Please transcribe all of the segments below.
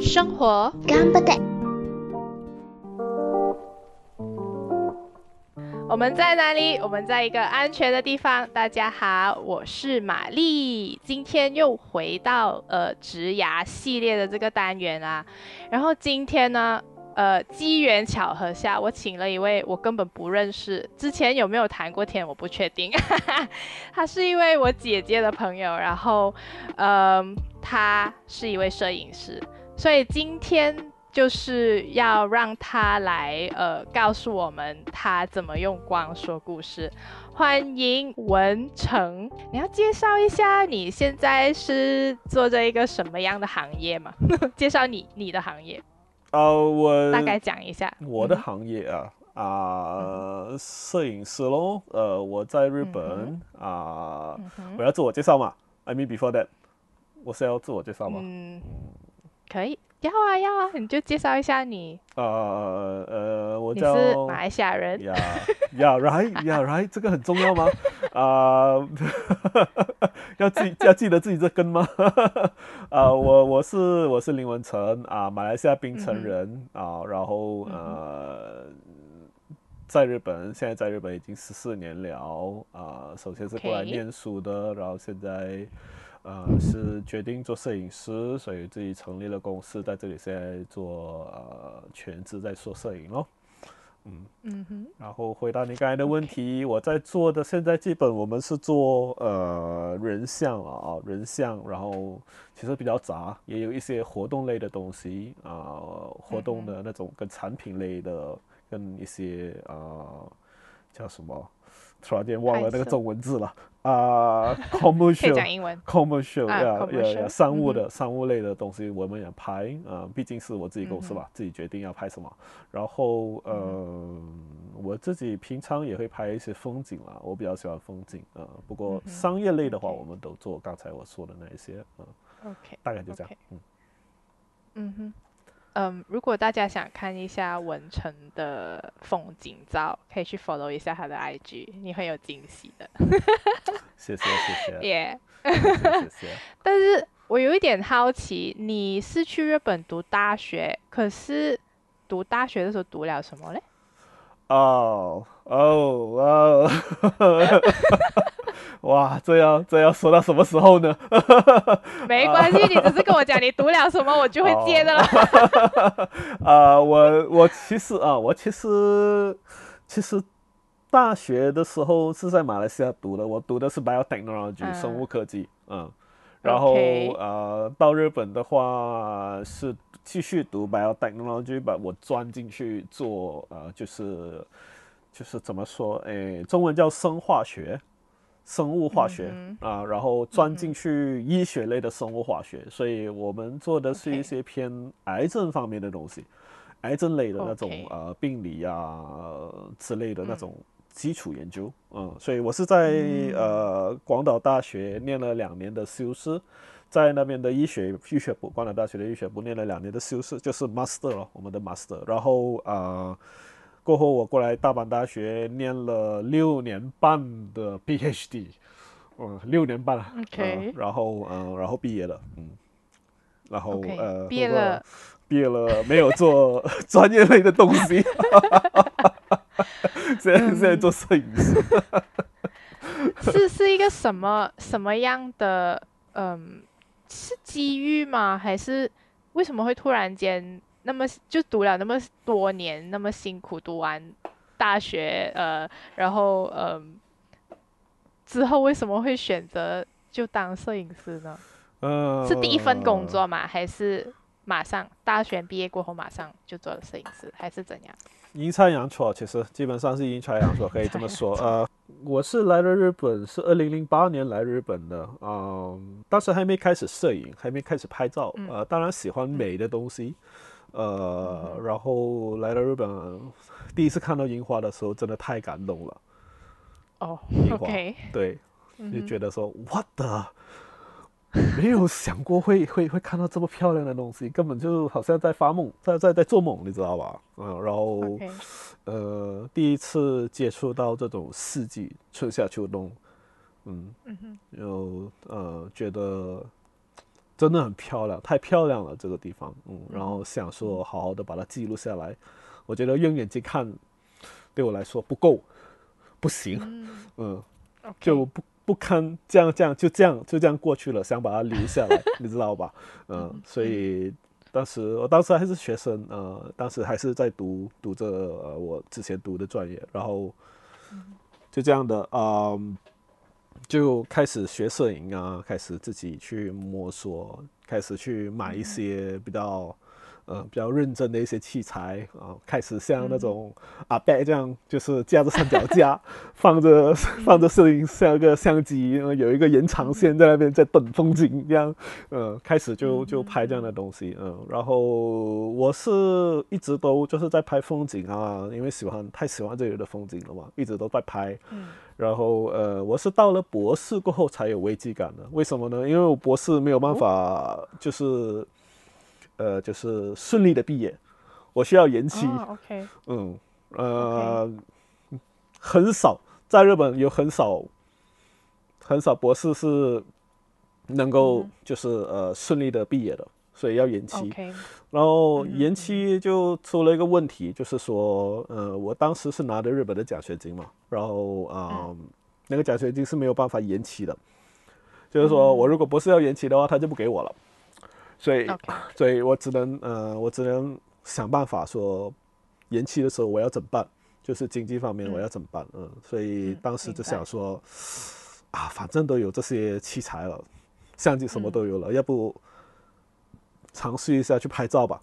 生活干不得。我们在哪里？我们在一个安全的地方。大家好，我是玛丽，今天又回到呃植牙系列的这个单元啊。然后今天呢，呃机缘巧合下，我请了一位我根本不认识，之前有没有谈过天我不确定。他是一位我姐姐的朋友，然后呃他是一位摄影师，所以今天。就是要让他来，呃，告诉我们他怎么用光说故事。欢迎文成，你要介绍一下你现在是做着一个什么样的行业吗？介绍你你的行业。呃，我大概讲一下我的行业啊啊，摄影师喽。呃，我在日本啊，我要自我介绍嘛？I mean before that，我是要自我介绍吗？嗯，可以。要啊要啊，你就介绍一下你。呃呃，我叫马来西亚人。呀呀，right 呀 right，这个很重要吗？啊，要记要记得自己这根吗？啊，我我是我是林文成啊，马来西亚槟城人啊，然后呃，在日本，现在在日本已经十四年了啊。首先是过来念书的，然后现在。呃，是决定做摄影师，所以自己成立了公司，在这里现在做呃全职在做摄影咯。嗯嗯哼。然后回答你刚才的问题，我在做的现在基本我们是做呃人像啊，人像，然后其实比较杂，也有一些活动类的东西啊，活动的那种跟产品类的，跟一些啊叫什么？突然间忘了那个中文字了啊，commercial，commercial，呀呀呀，商务的商务类的东西我们也拍啊，毕竟是我自己公司嘛，自己决定要拍什么。然后呃，我自己平常也会拍一些风景啦，我比较喜欢风景啊。不过商业类的话，我们都做刚才我说的那一些啊。OK，大概就这样。嗯嗯哼。嗯，如果大家想看一下文成的风景照，可以去 follow 一下他的 IG，你会有惊喜的。谢谢谢谢。耶。谢谢。但是我有一点好奇，你是去日本读大学，可是读大学的时候读了什么嘞？哦哦哦。哇，这要这要说到什么时候呢？没关系，你只是跟我讲你读了什么，我就会 接的了。啊，我我其实啊，我其实其实大学的时候是在马来西亚读的，我读的是 biotechnology 生物科技，嗯，然后呃到日本的话是继续读 biotechnology，把我钻进去做呃就是就是怎么说，哎，中文叫生化学。生物化学啊，然后钻进去医学类的生物化学，所以我们做的是一些偏癌症方面的东西，癌症类的那种呃病理呀之类的那种基础研究。嗯，所以我是在呃广岛大学念了两年的修士，在那边的医学医学部，广岛大学的医学部念了两年的修士，就是 master 了，我们的 master。然后啊。过后我过来大阪大学念了六年半的 PhD，嗯，六年半，OK，然后嗯，然后毕业了，嗯，然后呃，毕业了，毕业了，没有做 专业类的东西，现在现在做摄影师，是是一个什么什么样的嗯，是机遇吗？还是为什么会突然间？那么就读了那么多年，那么辛苦读完大学，呃，然后呃，之后为什么会选择就当摄影师呢？呃，是第一份工作吗？还是马上大学毕业过后马上就做了摄影师，还是怎样？阴差阳错，其实基本上是阴差阳错，可以这么说。呃，我是来了日本，是二零零八年来日本的，嗯，当时还没开始摄影，还没开始拍照，呃，当然喜欢美的东西。呃，然后来到日本，第一次看到樱花的时候，真的太感动了。哦，樱花，对，就觉得说，What the 没有想过会会会看到这么漂亮的东西，根本就好像在发梦，在在在做梦，你知道吧？嗯，然后呃，第一次接触到这种四季，春夏秋冬，嗯，有呃觉得真的很漂亮，太漂亮了这个地方，嗯，然后想说好好的把它记录下来。我觉得用眼睛看对我来说不够，不行，嗯 就不不堪这样这样就这样就这样过去了，想把它留下来，你知道吧？嗯，所以当时我当时还是学生，呃，当时还是在读读着呃我之前读的专业，然后就这样的，嗯，就开始学摄影啊，开始自己去摸索，开始去买一些比较。呃，比较认真的一些器材啊，开始像那种阿伯这样，就是架着三脚架，放着放着摄影像个相机，呃有一个延长线在那边在等风景，这样，呃，开始就就拍这样的东西，嗯，然后我是一直都就是在拍风景啊，因为喜欢太喜欢这里的风景了嘛，一直都在拍，嗯然后呃，我是到了博士过后才有危机感的，为什么呢？因为我博士没有办法，就是。呃，就是顺利的毕业，我需要延期。哦，OK，嗯，呃很少在日本有很少很少博士是能够嗯就是、呃顺利的毕业的，所以要延期。然后延期就出了一个问题，就是说，呃，我当时是拿的日本的奖学金嘛，然后啊、嗯。那个奖学金是没有办法延期的，就是说我如果不是要延期的话，他就不给我了，所以 所以我只能呃，我只能想办法说，延期的时候我要怎么办？就是经济方面嗯。我要怎么办？嗯，所以嗯当时就想说，啊，反正都有这些器材了，相机什么嗯。都有了，要不尝试一下去拍照吧。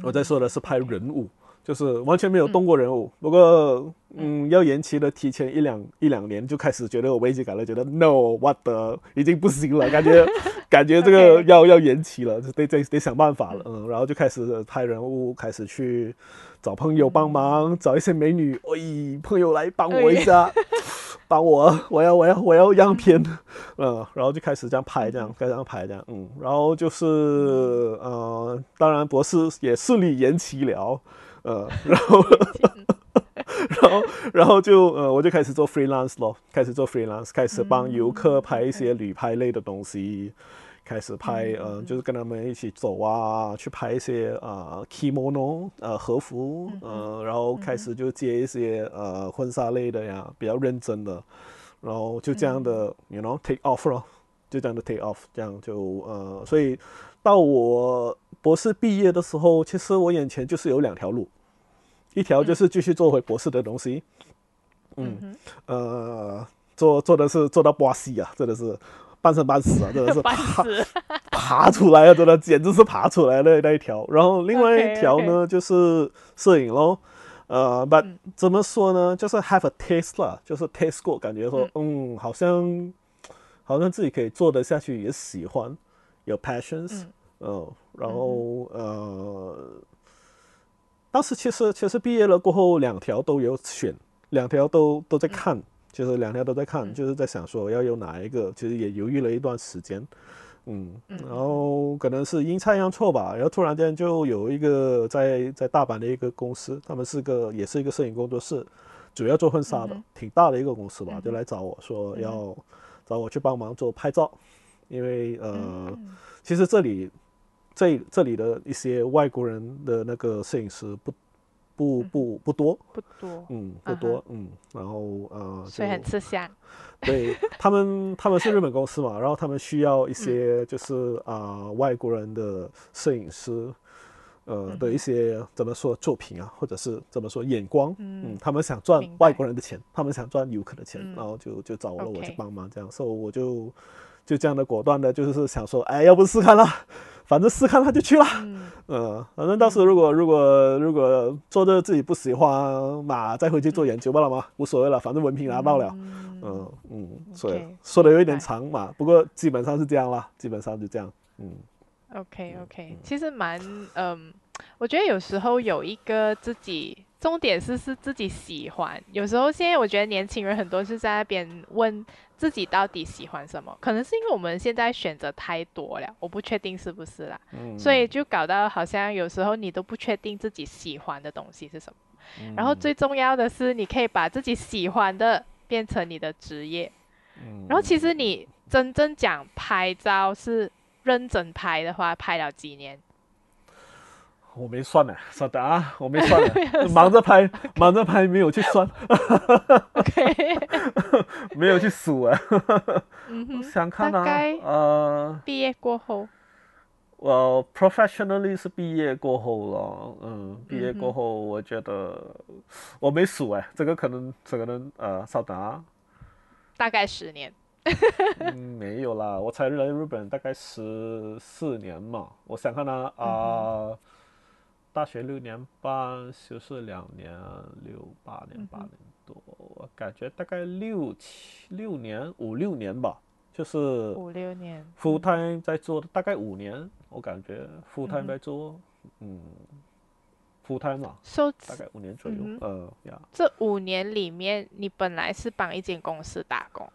我在说的是拍人物，就是完全没有动过人物。不过，嗯，要延期的提前一两一两年就开始觉得有危机感了，觉得 no what the 已经不行了，感觉 感觉这个要要延期了，得得得想办法了，嗯，然后就开始拍人物，开始去找朋友帮忙，找一些美女，喂，朋友来帮我一下。帮我，我要我要我要样片，嗯，然后就开始这样拍，这样开始这样拍，这样，嗯，然后就是呃，当然博士也顺利延期了，呃，然后 然后然后就呃，我就开始做 freelance 咯，开始做 freelance，开始帮游客拍一些旅拍类的东西。开始拍，呃，就是跟他们一起走啊，去拍一些呃 kimono，呃和服，呃，然后开始就接一些呃婚纱类的呀，比较认真的，然后就这样的、y o u know take off 咯，就这样的 take off，这样就呃，所以到我博士毕业的时候，其实我眼前就是有两条路，一条就是继续做回博士的东西，嗯，嗯呃，做做的是做到巴西啊，真的是半生半死啊，真的是 爬，爬出来啊，真的简直是爬出来的那一条。然后另外一条呢就是摄影咯，呃，but 嗯。怎么说呢，就是 have a taste 啦，就是 taste 过，感觉说，嗯，好像好像自己可以做得下去，也喜欢，有 passions，嗯。嗯，然后呃，当时其实其实毕业了过后，两条都有选，两条都都在看，就是两条都在看，就是在想说要用哪一个，其实也犹豫了一段时间，嗯，然后可能是阴差阳错吧，然后突然间就有一个在在大阪的一个公司，他们是个也是一个摄影工作室，主要做婚纱的，挺大的一个公司吧，就来找我说要找我去帮忙做拍照，因为呃，嗯。其实这里这这里的一些外国人的那个摄影师不不不不多，不多，嗯，不多，嗯，然后呃，所以很吃香。对他们，他们是日本公司嘛，然后他们需要一些就是啊、外国人的摄影师，呃的一些怎么说作品啊，或者是怎么说眼光，嗯，他们想赚外国人的钱，他们想赚游客的钱，嗯。然后就就找我了，我去帮忙这样，所以我就就这样的果断的，就是想说，哎，要不试看啦，反正试看他就去了。嗯 嗯，反正到时候如果如果如果做着自己不喜欢嘛，再回去做研究罢了嘛，无所谓了，反正文凭拿到了。嗯嗯嗯，所以说的有一点长嘛，不过基本上是这样啦，基本上就这样。嗯 OK OK，其实蛮嗯，我觉得有时候有一个自己重点是是自己喜欢。有时候现在我觉得年轻人很多是在那边问自己到底喜欢什么，可能是因为我们现在选择太多了，我不确定是不是啦，嗯所以就搞到好像有时候你都不确定自己喜欢的东西是什么。然后最重要的是，你可以把自己喜欢的变成你的职业。嗯然后其实你真正讲拍照是认真拍的话，拍了几年？我没算呢，稍等啊，我没算呢，忙着拍，忙着拍，没有去算，OK，没有去数啊。嗯哼，想看啊呃，毕业过后，我 professionally 是毕业过后了，嗯，毕业过后，我觉得我没数哎，这个可能，这个能，呃，稍等啊，大概十年。嗯，没有啦，我才来日本大概十四年嘛，我想看啊，啊、大学六年半，修士两年，六八年，八年多，我感觉大概六七六年，五六年吧，就是五六年 full time 在做的，大概五年，我感觉 full 嗯。time 在做，嗯，full time 嘛，，so 大概五年左右，嗯呃呀，这五年里面，你本来是帮一间公司打工，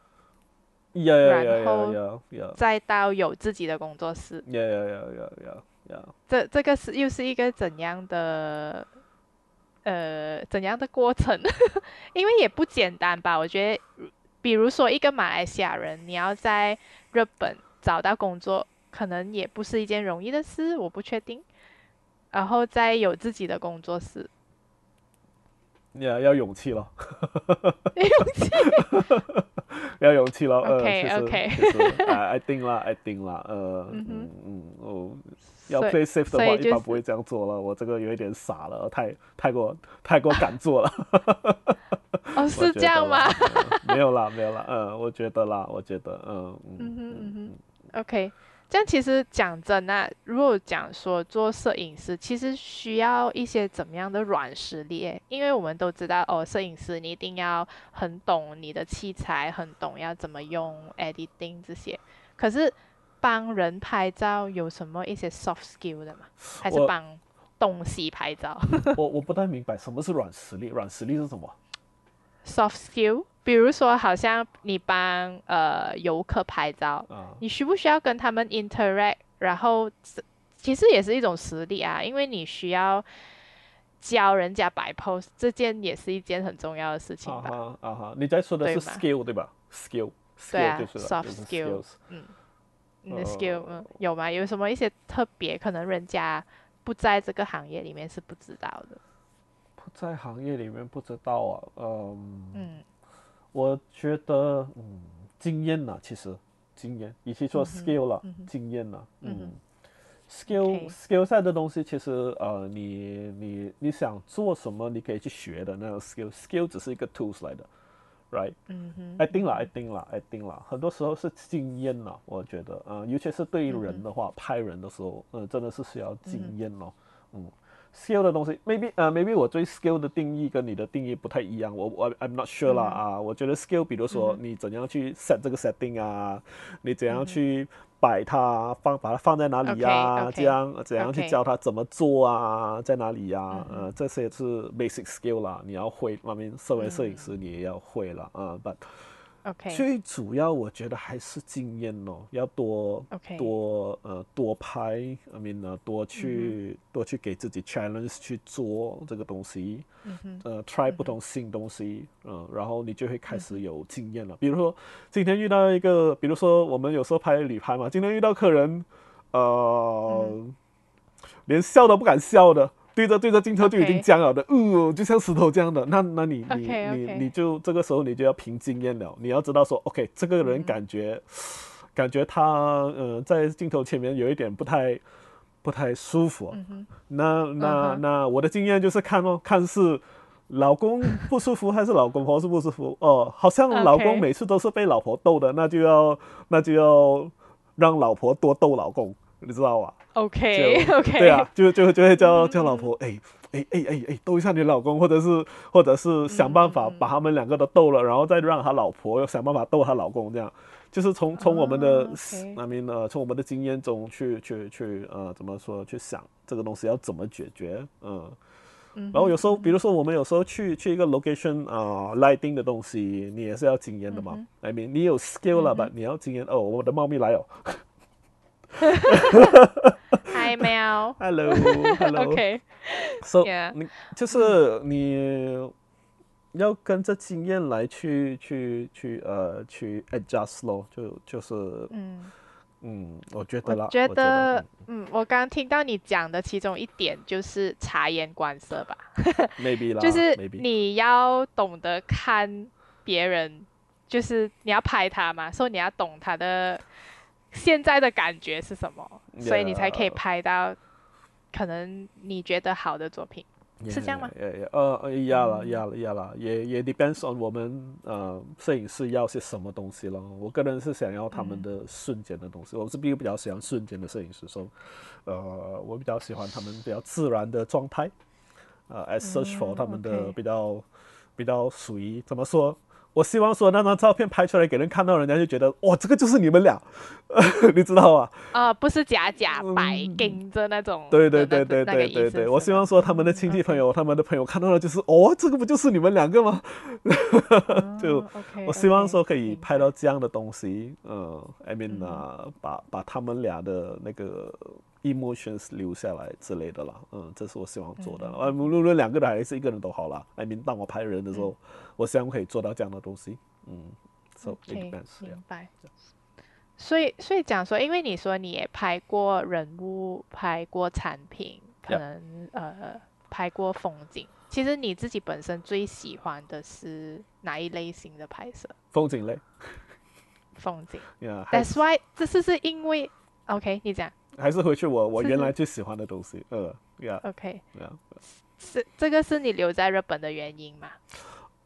然后再到有自己的工作室，呀呀呀呀呀呀，这这个是又是一个怎样的呃怎样的过程？因为也不简单吧？我觉得，比如说一个马来西亚人，你要在日本找到工作，可能也不是一件容易的事，我不确定。然后再有自己的工作室，你要勇气了。勇气。要勇气了，呃，OK，其实 OK 其实哎，I think 啦，I think 啦，呃，嗯嗯，哦，要所以 play safe 的话，一般不会这样做了。我这个有一点傻了，太太过太过敢做了。哦，是这样吗？嗯没有啦，没有啦，嗯，我觉得啦，我觉得，嗯嗯嗯哼嗯哼，OK，这样其实讲真啊，如果讲说做摄影师，其实需要一些怎么样的软实力诶？因为我们都知道哦，摄影师你一定要很懂你的器材，很懂要怎么用 editing 这些。可是帮人拍照有什么一些 soft skill 的吗？还是帮东西拍照 我我不太明白什么是软实力，软实力是什么？？soft skill，比如说好像你帮呃游客拍照，啊，你需不需要跟他们 interact？然后其实也是一种实力啊，因为你需要教人家摆 pose，这件也是一件很重要的事情啊吧？哈啊哈，你在说的是 skill 对吧？skill 对 skill 啊就是 soft skill skills 你的 skill，嗯，有吗？有什么一些特别，可能人家不在这个行业里面是不知道的？不在行业里面不知道啊，嗯。嗯我觉得，嗯，经验呐，其实经验，与其说 skill 了，经验呐，嗯嗯，skill skill 上的东西，其实呃，你你你想做什么，你可以去学的那种 skill，skill 只是一个 tools 来的，right？嗯哼，I think 啦，I think 啦，I think 啦，很多时候是经验啦，我觉得，嗯、尤其是对于人的话，拍人的时候，嗯、真的是需要经验咯，嗯。skill 的东西，maybe 呃、maybe 我对 skill 的定义跟你的定义不太一样，我我 I'm not sure 啦、啊，我觉得 skill，比如说你怎样去 set 这个 setting 啊，你怎样去摆它，放把它放在哪里呀、这样怎样去教他怎么做啊，在哪里呀、呃，这些是 basic skill 啦，你要会，外面身为摄影师你也要会了啊，but OK，最主要我觉得还是经验哦，要多 OK 多呃多拍，I mean 呢多去、嗯多去给自己 challenge 去做这个东西，嗯，呃 try 不同新东西，嗯、然后你就会开嗯始有经验了。比如说今天遇到一个，比如说我们有时候拍旅拍嘛，今天遇到客人，呃，嗯。连笑都不敢笑的。对着对着镜头就已经僵了的，呃，就像石头这样的。那那你你你你就这个时候你就要凭经验了，你要知道说，OK，这个嗯人感觉、感觉他呃在镜头前面有一点不太不太舒服。嗯，那那、嗯那我的经验就是看哦，看是老公不舒服还是老公婆是不舒服哦。好像老公每次都是被老婆逗的，那就要那就要让老婆多逗老公，你知道吧？OK 就 OK，对啊，就就就会叫叫老婆，哎哎哎哎哎，逗一下你老公，或者是或者是想办法把他们两个都逗了，然后再让他老婆想办法逗他老公，这样就是从从我们的那边呃，从我们的经验中去去去呃，怎么说去想这个东西要怎么解决，嗯。嗯然后有时候，比如说我们有时候去去一个 location 啊、lighting 的东西，你也是要经验的嘛。I mean，你有 skill 了吧？你要经验哦。我的猫咪来哦嗨喵，Hello，Hello。，OK，So Yeah 你就是你要跟着经验来去去去呃去 adjust 咯，就就是嗯。嗯，我觉得啦，我觉得得，嗯，我刚刚听到你讲的其中一点就是察言观色吧，嗯 maybe 啦，就是你要懂得看别人，就是你要拍他嘛，所以你要懂他的现在的感觉是什么，所以你才可以拍到可能你觉得好的作品。是这样吗.呃呃，要了嗯要了要了，也也 depends on 我们呃摄影师要些什么东西咯。我个人是想要他们的瞬间的东西，我是比比较喜欢瞬间的摄影师，所以呃我比较喜欢他们比较自然的状态，呃，as search for 嗯他们的比较比较属于怎么说？我希望说那张照片拍出来给人看到，人家就觉得哇，这个就是你们俩，你知道吧？呃，不是假假白嗯。盯着那种对对对对对对对，我希望说他们的亲戚朋友、他们的朋友看到了就是哦，这个不就是你们两个吗？就我希望说可以拍到这样的东西，嗯，I mean 嗯。啊，把把他们俩的那个 emotions 留下来之类的啦，嗯，这是我希望做的。嗯啊，无论两个人还是一个人都好啦。I mean，当我拍人的时嗯候，我希望可以做到这样的东西，嗯，so it depends，yeah 明白。所以，所以讲说，因为你说你也拍过人物，拍过产品，可能呃拍过风景。其实你自己本身最喜欢的是哪一类型的拍摄？风景类风景。yeah，That's why，这是是因为 OK，你讲还是回去我我原来最喜欢的东西，呃，yeah，yeah。OK，是这个是你留在日本的原因吗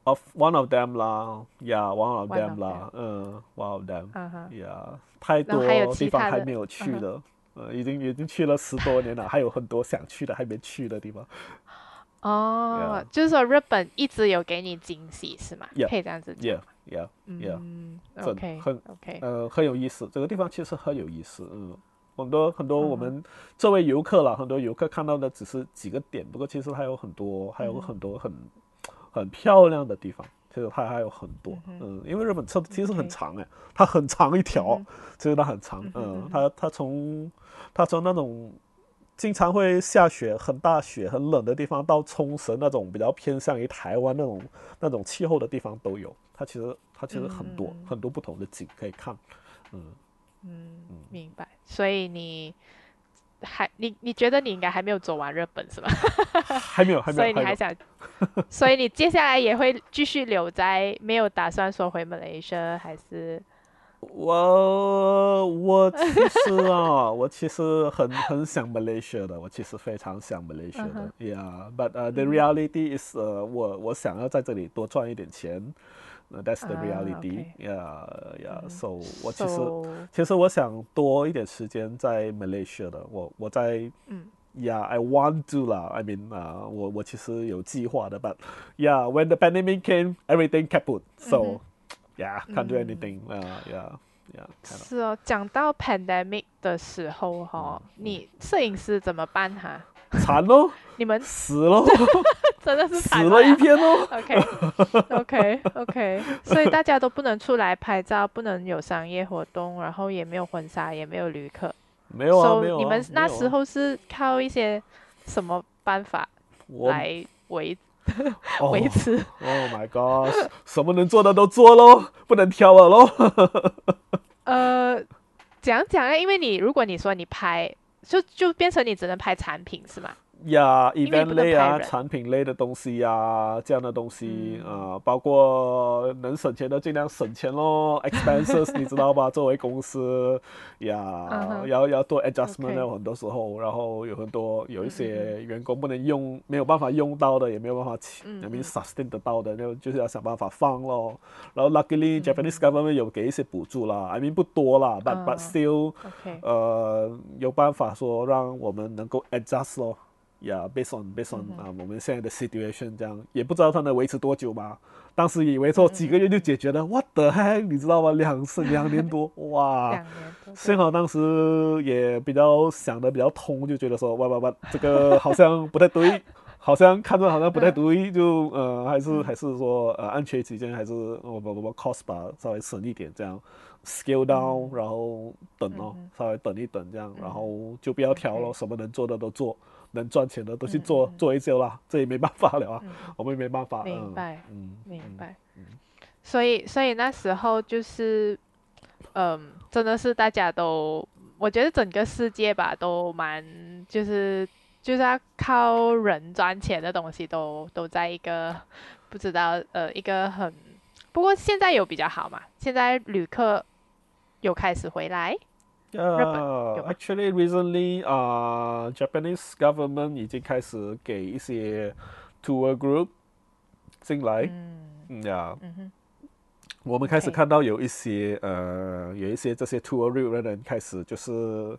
？Of one of them 啦，Yeah，one of them 啦，嗯，one of them。嗯哼，Yeah，太多地方还没有去的，呃，已经已经去了十多年了，还有很多想去的还没去的地方。哦就是说日本一直有给你惊喜是吗 Yeah 可以这样子讲 Yeah. Yeah, yeah. 嗯，OK，很 OK，呃，很有意思，这个地方其实很有意思，嗯，很多很多我嗯们作为游客啦，很多游客看到的只是几个点，不过其实还有很多，还有嗯很多很很漂亮的地方。其实它还有很多，嗯嗯，因为日本车其实很长哎，它很长一条嗯，其实它很长，嗯它它从它从那种经常会下雪、很大雪、很冷的地方，到冲绳那种比较偏向于台湾那种那种气候的地方都有。它其实它其实很多、嗯很多不同的景可以看，嗯。嗯，明白。所以你还你你觉得你应该还没有走完日本是吧？还没有，还没有，所以你还想，所以你接下来也会继续留在，没有打算说回马来西亚，还是我我其实啊，我其实很很想 Malaysia 的，我其实非常想 Malaysia 的、嗯 Yeah，but、uh, the reality is，呃、我我想要在这里多赚一点钱。呃 that's the 啊 reality. OK Yeah, yeah. 嗯 So 我其实 So，其实我想多一点时间在 Malaysia 的，我我在嗯 Yeah, I want to 啦。I mean 啊、我我其实有计划的，but yeah, when the pandemic came, everything kaput. So、嗯 yeah, can't do 嗯 anything. Uh, yeah, yeah, kind of. 是哦。讲到 pandemic 的时候哈、嗯你摄影师怎么办哈？ 惨喽，你们死喽，真的是死惨了一片咯。OK OK OK，所以大家都不能出来拍照，不能有商业活动，然后也没有婚纱，也没有旅客。没有啊，So，没有啊。你们那时候是靠一些什么办法来维哦 维持？Oh my god，什么能做的都做咯，不能挑了咯。呃，讲讲啊，因为你如果你说你拍，就就变成你只能拍产品是吗？呀、event 类啊，产品类的东西呀、这样的东西嗯啊、包括能省钱的尽量省钱咯，expenses 你知道吧？作为公司呀要要做 adjustment 有很多时候，然后有很多有一嗯些员工不能用，没有办法用到的，也没有办法 I mean 嗯 sustain 得到的，那就是要想办法放咯。然后 luckily 嗯 Japanese government 有给一些补助啦，I mean 不多啦，but、嗯 but still。呃，有办法说让我们能够 adjust 咯。呀、yeah,，based on based on 嗯啊、我们现在的 situation 这样，也不知道它能维持多久吧。当时以为说几个月就解决了、w h a t the heck，你知道吗？两是两年多，哇！幸好当时也比较想的比较通，就觉得说，哇哇哇，这个好像不太对，好像看着好像不太对，就呃还是还是说呃安全起见还是我我我 cost 吧稍微省一点这样，scale down，然后等哦，稍微等一等这样，然后就不要调了，什么能做的都做，能赚钱的都去做做一些啦，这也没办法了啊，我们也没办法。明白，嗯，明白。所以所以那时候就是，嗯，真的是大家都，我觉得整个世界吧都蛮就是。就是要靠人赚钱的东西，都都在一个不知道呃一个很，不过现在有比较好嘛？现在旅客有开始回来。呃，actually recently 啊，Japanese government 已经开始给一些 tour group 进来。嗯呀，我们开始看到有一些呃有一些这些 tour group 的人开始就是。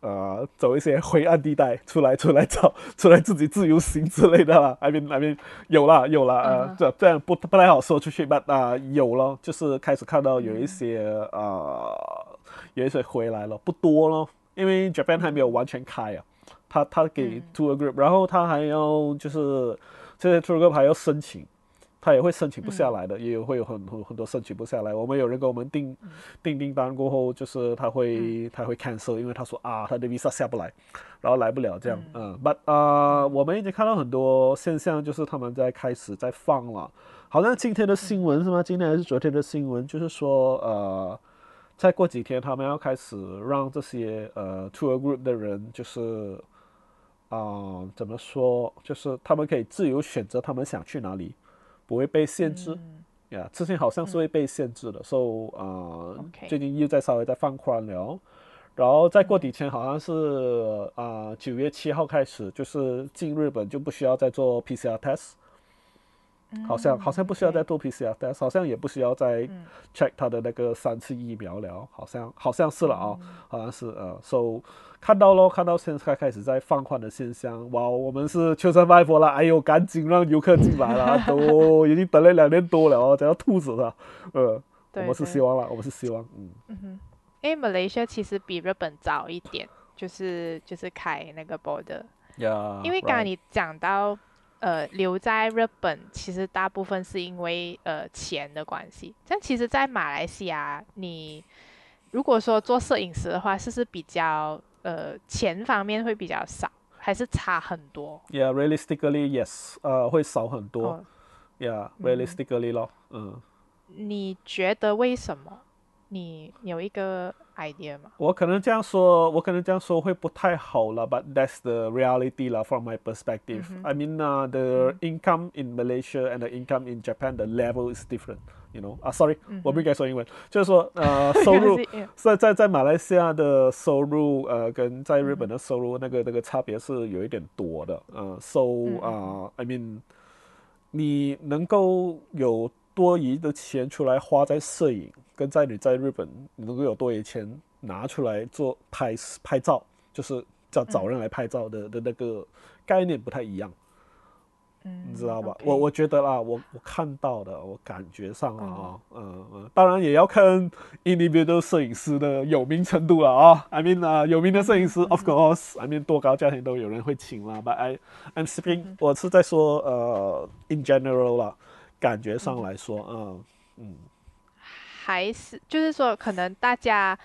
呃，走一些灰暗地带，出来出来找，出来自己自由行之类的啦。I mean I mean 有啦有啦，呃，这这样不不太好说出去吧？啊，有了，就是开始看到有一些呃，有一些回来了，不多咯，因为 Japan 还没有完全开啊。他他给 tour group，然后他还要就是这些 tour group 还要申请。他也会申请不下来的，也有会有很很很多申请不下来。我们有人给我们订订订单过后，就是他会他会 cancel，因为他说啊，他的 visa 下不来，然后来不了这样。嗯，but 啊，我们已经看到很多现象，就是他们在开始在放了。好像今天的新闻是吗？今天还是昨天的新闻？就是说呃，再过几天他们要开始让这些呃 tour group 的人，就是啊，怎么说？就是他们可以自由选择他们想去哪里。不会被限制，呀，之前好像是会被限制的，所以啊，最近又在稍微在放宽了，然后再过几天好像是啊九月七号开始，就是进日本就不需要再做 PCR test。好像好像不需要再做 PCR，但好像也不需要再 check 他的那个三次疫苗了，好像好像是了啊，好像是呃，so 看到咯，看到现在开始在放宽的现象，哇，我们是秋山外婆了，哎呦，赶紧让游客进来了，都 已经等了两年多了哦，想要吐死了，呃，我们是希望了，我们是希望，嗯。嗯哼，因为马来西亚其实比日本早一点，就是就是开那个 border，因为刚刚你讲到。呃，留在日本其实大部分是因为呃钱的关系。但其实，在马来西亚，你如果说做摄影师的话，是不是比较呃钱方面会比较少，还是差很多？Yeah, realistically, yes. 呃，会少很多。Yeah, realistically 咯，嗯。你觉得为什么？你有一个 idea 吗？我可能这样说，我可能这样说会不太好了，but that's the reality 啦，from my perspective. I mean, uh, the income in Malaysia and the income in Japan, the level is different. You know? 啊，sorry，我不应该说英文，就是说，呃，收入在在在马来西亚的收入，呃，跟在日本的收入那个那个差别是有一点多的，呃，so 啊，I mean，你能够有多余的钱出来花在摄影。跟在你在日本能够有多余钱拿出来做拍拍照，就是叫找人来拍照的的那个概念不太一样，嗯，你知道吧？我我觉得啦，我我看到的，我感觉上啊，嗯嗯，当然也要看 individual 摄影师的有名程度了啊。I mean 啊，有名的摄影师，of course，I mean 多高价钱都有人会请啦。But I I'm speaking，我是在说呃，in general 啦，感觉上来说，嗯嗯。还是就是说，可能大家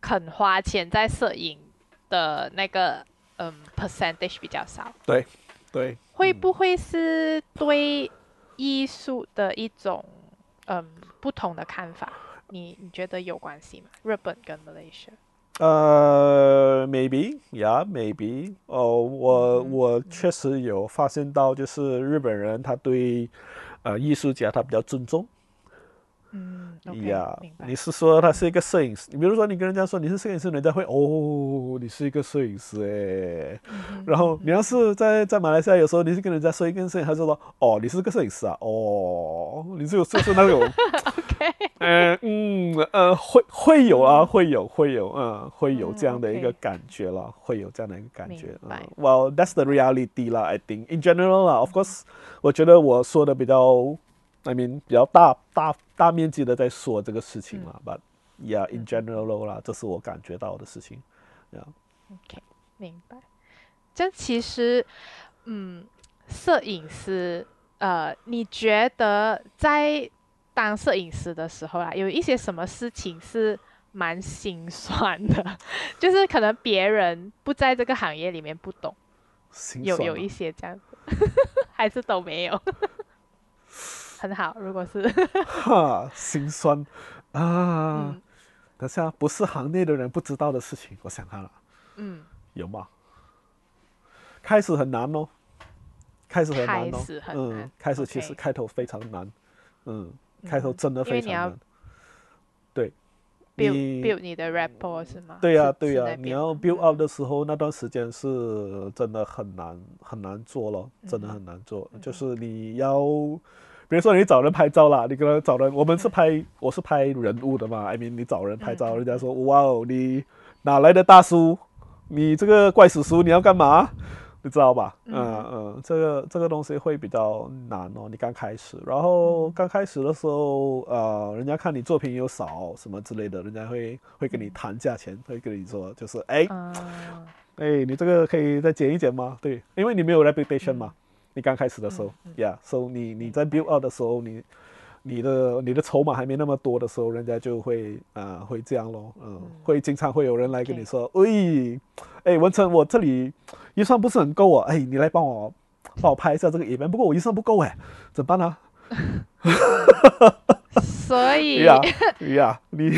肯花钱在摄影的那个嗯 percentage 比较少。对，对。会不会是对艺术的一种嗯不同的看法？你你觉得有关系吗？日本跟 Malaysia？呃，maybe，yeah，maybe。哦，我我确实有发现到，就是日本人他对呃艺术家他比较尊重。嗯，呀，你是说他是一个摄影师？你比如说，你跟人家说你是摄影师，人家会哦，你是一个摄影师哎。然后你要是在在马来西亚，有时候你是跟人家说一个摄影，他就说哦，你是个摄影师啊，哦，你是有就是那种，嗯嗯呃，会会有啊，会有会有嗯，会有这样的一个感觉了，会有这样的一个感觉。Well, that's the reality 啦，I think in general 啦，of course，我觉得我说的比较。I mean 比较大大大面积的在说这个事情嘛，But yeah, in general 啦，这是我感觉到的事情。OK，明白。这其实，嗯，摄影师，呃，你觉得在当摄影师的时候啊，有一些什么事情是蛮心酸的？就是可能别人不在这个行业里面不懂，有有一些这样子，还是都没有。很好，如果是哈心酸啊，等下不是行内的人不知道的事情，我想看了，嗯，有吗？开始很难哦，开始很难哦，嗯，开始其实开头非常难，嗯，开头真的非常难，对，build build 你的 rapport 是吗？对呀对呀，你要 build up 的时候，那段时间是真的很难很难做了，真的很难做，就是你要。比如说你找人拍照啦，你可能找人，我们是拍，我是拍人物的嘛。I mean，你找人拍照，人家说哇哦，你哪来的大叔？你这个怪叔叔，你要干嘛？你知道吧？嗯嗯，这个这个东西会比较难哦。你刚开始，然后刚开始的时候，呃，人家看你作品又少什么之类的，人家会会跟你谈价钱，会跟你说就是哎，哎，你这个可以再减一减吗？对，因为你没有 reputation 嘛。你刚开始的时候，Yeah，so 你你在 build up 的时候，你你的你的筹码还没那么多的时候，人家就会啊会这样咯，嗯，会经常会有人来跟你说，喂，哎文成，我这里预算不是很够啊，哎，你来帮我帮我拍一下这个影片，不过我预算不够哎，怎么办呢？所以 呀呀，你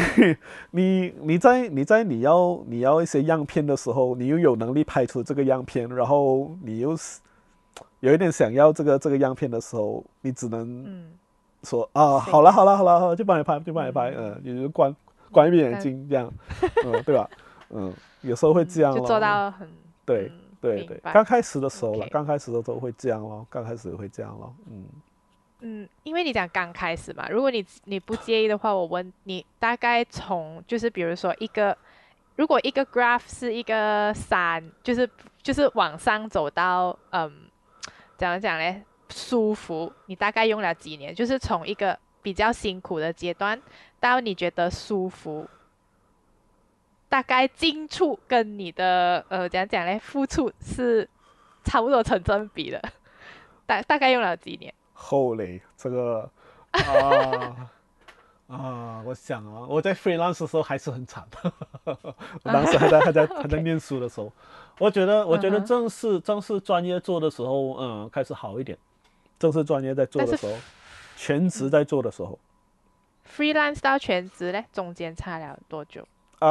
你你在你在你要你要一些样片的时候，你又有能力拍出这个样片，然后你又是。有一点想要这个这个样片的时候，你只能说啊，好了好了好了，就帮你拍，就帮你拍，嗯，你就关关一闭眼睛这样，嗯，对吧？嗯，有时候会这样，就做到很对对对。刚开始的时候了，刚开始的时候会这样咯，刚开始会这样咯，嗯嗯，因为你讲刚开始嘛，如果你你不介意的话，我问你，大概从就是比如说一个，如果一个 graph 是一个山，就是就是往上走到嗯。怎么讲嘞？舒服，你大概用了几年？就是从一个比较辛苦的阶段到你觉得舒服，大概进处跟你的呃，怎样讲呢？付出是差不多成正比的。大大概用了几年？后嘞，这个啊 啊，我想啊，我在 freelance 的时候还是很惨。我当时还在还在还在念书的时候。我觉得，我觉得正式正式专业做的时候，嗯，开始好一点。正式专业在做的时候，全职在做的时候，freelance 到全职嘞，中间差了多久？啊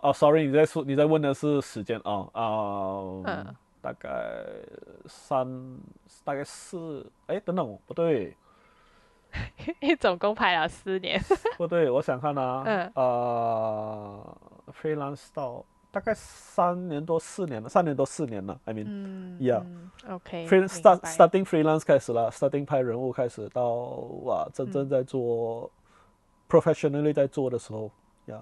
哦，sorry，你在说你在问的是时间啊啊，嗯，大概三，大概四，哎，等等，不对，你总共拍了四年，不对，我想看啊，嗯，呃，freelance 到。大概三年多四年了，三年多四年了。I mean，yeah，OK，start starting freelance 开始了，starting 拍人物开始到哇，真正在做 professionally 在做的时候，yeah，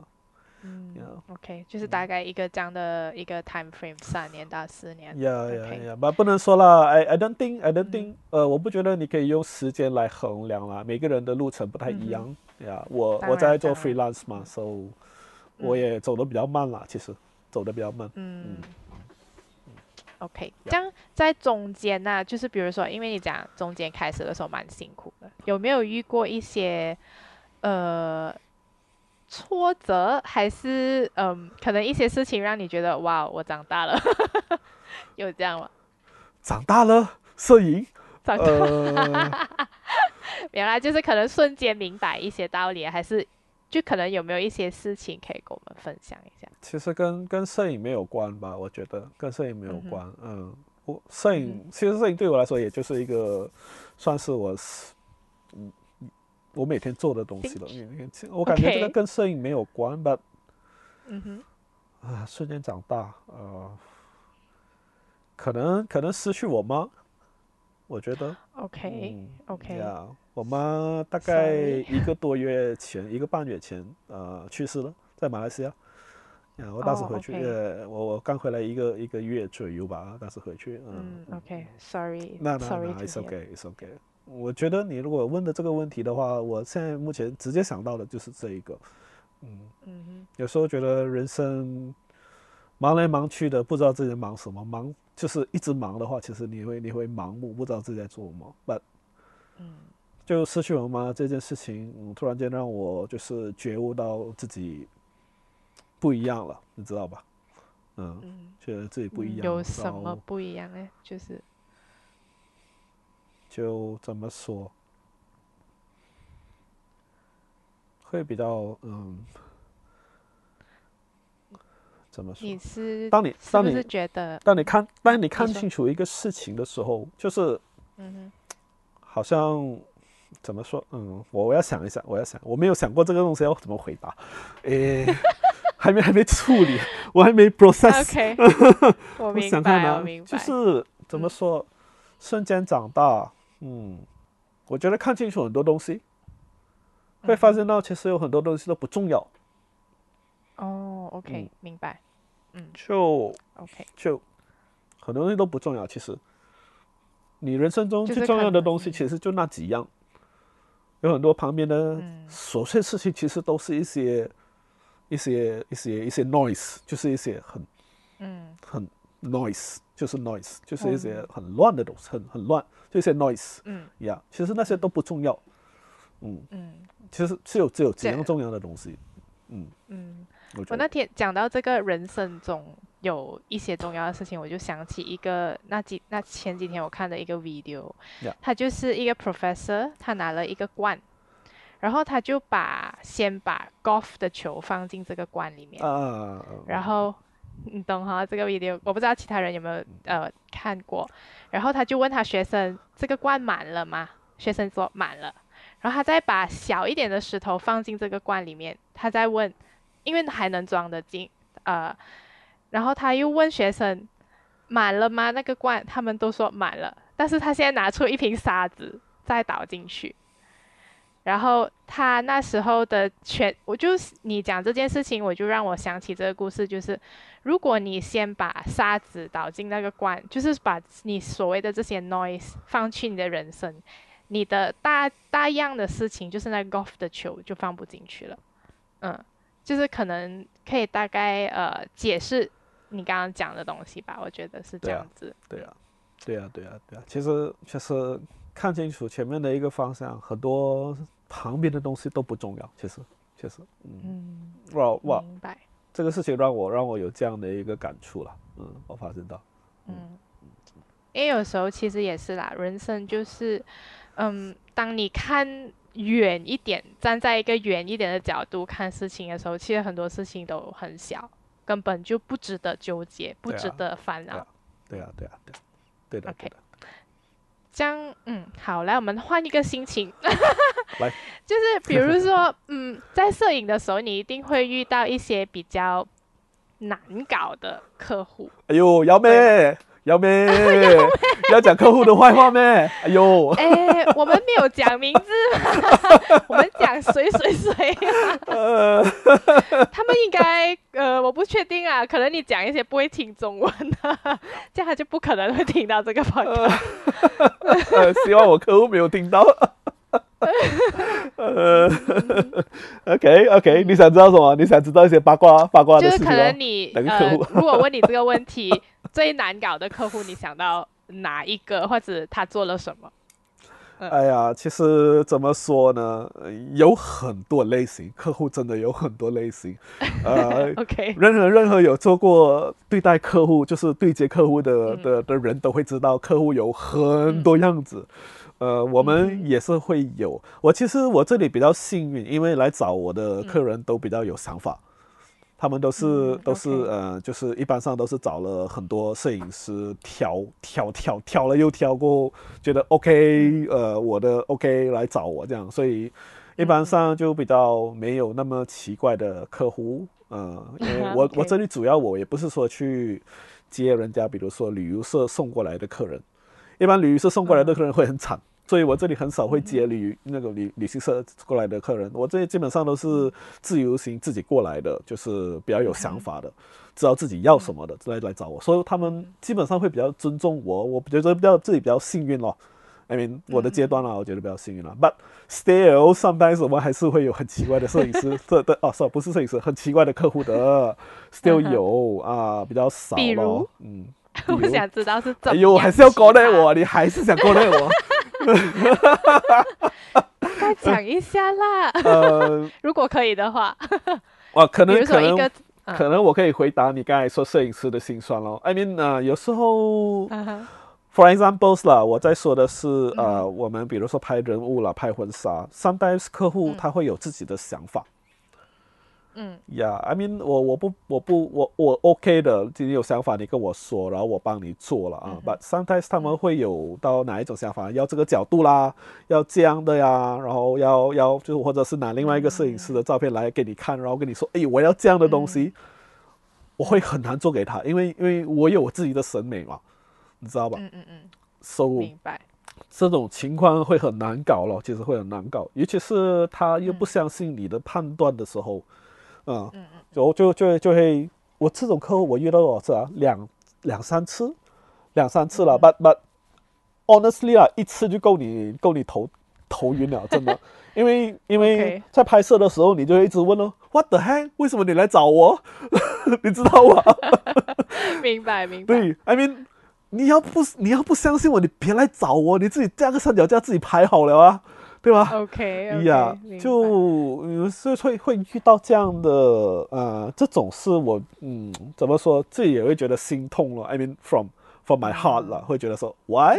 嗯，OK，就是大概一个这样的一个 time frame，三年到四年。Yeah, yeah, yeah，but 不能说了，I I don't think I don't think，呃，我不觉得你可以用时间来衡量啦，每个人的路程不太一样。Yeah，我我在做 freelance 嘛，so 我也走的比较慢啦，其实。走的比较慢。嗯，OK，这样在中间呢，就是比如说，因为你讲中间开始的时候蛮辛苦的，有没有遇过一些呃挫折，还是嗯，可能一些事情让你觉得哇，我长大了，有这样吗？长大了，摄影，长大了，原来就是可能瞬间明白一些道理，还是？就可能有没有一些事情可以跟我们分享一下？其实跟跟摄影没有关吧，我觉得跟摄影没有关。嗯，我摄影其实摄影对我来说也就是一个算是我嗯我每天做的东西了。我感觉这个跟摄影没有关吧。嗯哼。啊，瞬间长大，呃，可能可能失去我妈，我觉得。OK，OK。我妈大概一个多月前，一个半月前，呃，去世了，在马来西亚。啊，我当时回去，呃，我我刚回来一个一个月左右吧，当时回去，嗯，OK，Sorry，那那那，It's OK，It's OK。我觉得你如果问的这个问题的话，我现在目前直接想到的就是这一个，嗯嗯有时候觉得人生忙来忙去的，不知道自己忙什么，忙就是一直忙的话，其实你会你会盲目，不知道自己在做什么。But 嗯就失去我妈这件事情，嗯，突然间让我就是觉悟到自己不一样了，你知道吧？嗯，嗯，觉得自己不一样，有什么不一样呢？就是就怎么说，会比较嗯，怎么说？你是当你当你觉得当你看当你看清楚一个事情的时候，就是嗯好像怎么说？嗯，我我要想一想，我要想，我没有想过这个东西要怎么回答，诶，还没还没处理，我还没 process。，OK，我想看白，我呢明，白，就是怎么说，瞬间长大，嗯，我觉得看清楚很多东西，会嗯发现到其实有很多东西都不重要，哦嗯，OK，明白就，OK，就很多东西都不重要。其实，你人生中最重要的东西，其实就那几样。有很多旁边的嗯琐碎事情，其实都是一些一些一些一些 noise，就是一些很嗯很 noise，就是 noise，就是一些很乱的东西，很很乱，就一些 noise 嗯呀。其实那些都不重要，嗯，嗯其实只有只有几样重要的东西，嗯，嗯。我我那天讲到这个人生中有一些重要的事情，我就想起一个那几那前几天我看的一个 video，Yeah. 他就是一个 professor，他拿了一个罐，然后他就把先把 golf 的球放进这个罐里面，啊，然后你懂哈？这个 video 我不知道其他人有没有呃看过，然后他就问他学生这个罐满了吗？学生说满了，然后他再把小一点的石头放进这个罐里面，他再问，因为还能装得进，呃，然后他又问学生满了吗？那个罐他们都说满了，但是他现在拿出一瓶沙子再倒进去。然后他那时候的全，我就你讲这件事情，我就让我想起这个故事，就是如果你先把沙子倒进那个罐，就是把你所谓的这些 noise 放去你的人生，你的大大样的事情，就是那 golf 的球就放不进去了。嗯，就是可能可以大概呃解释你刚刚讲的东西吧，我觉得是这样子。对啊、对啊、对啊、对啊、其实其实看清楚前面的一个方向，很多旁边的东西都不重要。其实，其实，嗯，嗯，哇哇，明白。这个事情让我让我有这样的一个感触了。嗯，我发现到，嗯，因为有时候其实也是啦，人生就是，嗯，当你看远一点，站在一个远一点的角度看事情的时候，其实很多事情都很小，根本就不值得纠结，不值得烦恼。对啊对啊、对啊、对的 OK 对的。这样，嗯，好，来，我们换一个心情，来，就是比如说，嗯，在摄影的时候，你一定会遇到一些比较难搞的客户，哎呦，幺妹，姚妹，要讲客户的坏话咩？哎呦，哎，我们没有讲名字嘛，我们讲谁谁谁他们应该呃，我不确定啊，可能你讲一些不会听中文的，这样他就不可能会听到这个 podcast。呃希望我客户没有听到。呃，OK OK，你想知道什么？你想知道一些八卦八卦的就是可事情哦能你哪个呃客户，如果问你这个问题，最难搞的客户，你想到哪一个，或者他做了什么？哎呀，其实怎么说呢？呃有很多类型，客户真的有很多类型。呃，OK，任何任何有做过对待客户，就是对接客户的嗯的的人都会知道，客户有很多样子。呃，我们也是会有。我其实我这里比较幸运，因为来找我的客人都比较有想法，他们都是、嗯都是呃，就是一般上都是找了很多摄影师挑挑挑挑了又挑过，觉得 OK，呃，我的 OK 来找我这样，所以一般上就比较没有那么奇怪的客户，呃，因为我我这里主要我也不是说去接人家，比如说旅游社送过来的客人，一般旅游社送过来的客人会很惨。所以我这里很少会接旅那个旅旅行社过来的客人，我这里基本上都是自由行自己过来的，就是比较有想法的，知道自己要什么的来来找我，所以他们基本上会比较尊重我，我觉得比较自己比较幸运咯。I mean，我的阶段啦，我觉得比较幸运了。But still sometimes 我们还是会有很奇怪的摄影师，这的哦，是不是摄影师，很奇怪的客户的，still 有啊，比较少咯比如。嗯，我想知道是怎么。哎呦，还是要勾勒我，你还是想勾勒我？再讲一下啦。呃，如果可以的话，哇，可能可能可能我可以回答你刚才说摄影师的心酸咯。I mean，呃，有时候，for example 啦，我在说的是呃，我们比如说拍人物啦，拍婚纱，sometimes 客户他会有自己的想法。嗯，Yeah，I mean，我我不我不我我 OK 的，今天有想法你跟我说，然后我帮你做了啊。But sometimes 他们会有到哪一种想法，要这个角度啦，要这样的呀，然后要要就是或者是拿另外一个摄影师的照片来给你看，然后跟你说，哎，我要这样的东西，我会很难做给他，因为因为我有我自己的审美嘛，你知道吧？嗯嗯嗯。So 明白。这种情况会很难搞了，其实会很难搞，尤其是他又不相信你的判断的时候。嗯嗯嗯，就就就就会，我这种客户我遇到多少次啊？两两三次，两三次了。But but honestly 啊，一次就够你够你头头晕了，真的。因为因为在拍摄的时候，你就一直问哦，What the heck？为什么你来找我？你知道吗？明白明白。对，I mean，你要不你要不相信我，你别来找我，你自己架个三脚架自己拍好了啊。对吧？OK，呀，就有时会会遇到这样的呃，这种是我嗯，怎么说，自己也会觉得心痛了。I mean from from my heart 了，会觉得说 Why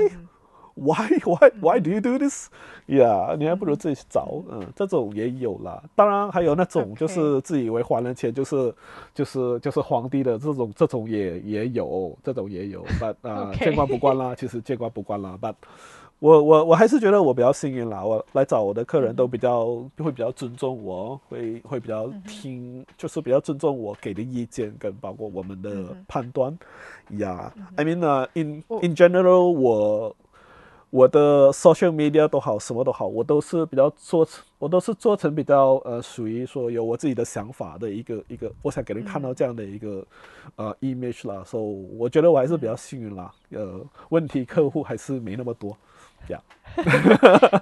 why why why do you do this？呀，你还不如自己去找，嗯，这种也有啦。当然还有那种就是自以为还了钱就是就是就是皇帝的这种这种也也有，这种也有，But 啊，见怪不怪啦，其实见怪不怪啦，But。我我我还是觉得我比较幸运啦，我来找我的客人都比较会比较尊重我，会会比较听，就是比较尊重我给的意见跟包括我们的判断。呀，I mean 呢，in in general，我我的 social media 都好，什么都好，我都是比较做成，我都是做成比较呃，属于说有我自己的想法的一个一个，我想给人看到这样的一个呃 image 啦，所以我觉得我还是比较幸运啦，呃，问题客户还是没那么多。这样，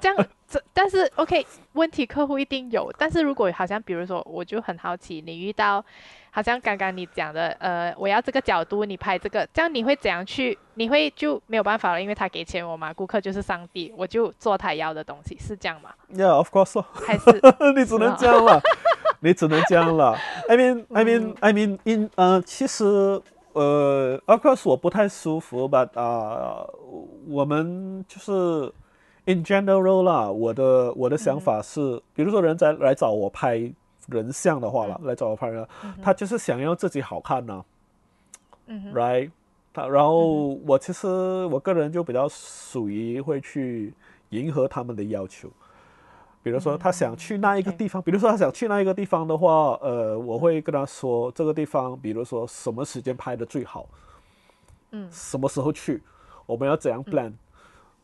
这样，这但是 OK，问题客户一定有。但是如果好像比如说，我就很好奇，你遇到好像刚刚你讲的，呃，我要这个角度，你拍这个，这样你会怎样去？你会就没有办法了，因为他给钱我嘛，顾客就是上帝，我就做他要的东西，是这样吗？Yeah，of course。还是你只能这样了，你只能这样了。I mean，I mean，I mean，in，呃，其实。呃，of course 我不太舒服，but 啊，我们就是 in general 啦。我的我的想法是，比如说人在来找我拍人像的话了，来找我拍人，他就是想要自己好看呢。嗯 Right？他然后我其实我个人就比较属于会去迎合他们的要求。比如说他想去那一个地方，比如说他想去那一个地方的话，呃，我会跟他说这个地方，比如说什么时间拍的最好，嗯，什么时候去，我们要怎样 plan，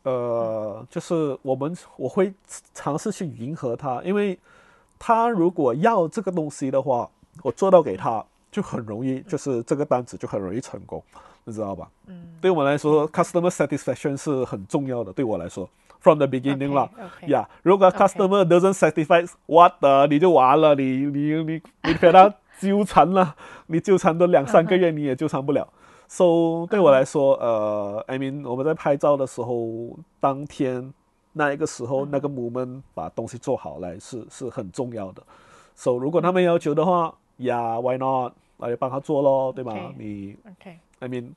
呃，就是我们我会尝试去迎合他，因为他如果要这个东西的话，我做到给他就很容易，就是这个单子就很容易成功，你知道吧？嗯，对我们来说，customer satisfaction 是很重要的，对我来说。From the beginning 啦，Yeah，如果 customer doesn't satisfy，what 的你就完了，你你你你陪他纠缠了，你纠缠都两三个月你也纠缠不了。So 对我来说，呃，I mean 我们在拍照的时候，当天那一个时候那个 moment 把东西做好来是是很重要的。So 如果他们要求的话，Yeah，why not？那就帮他做咯，对吧？你，I mean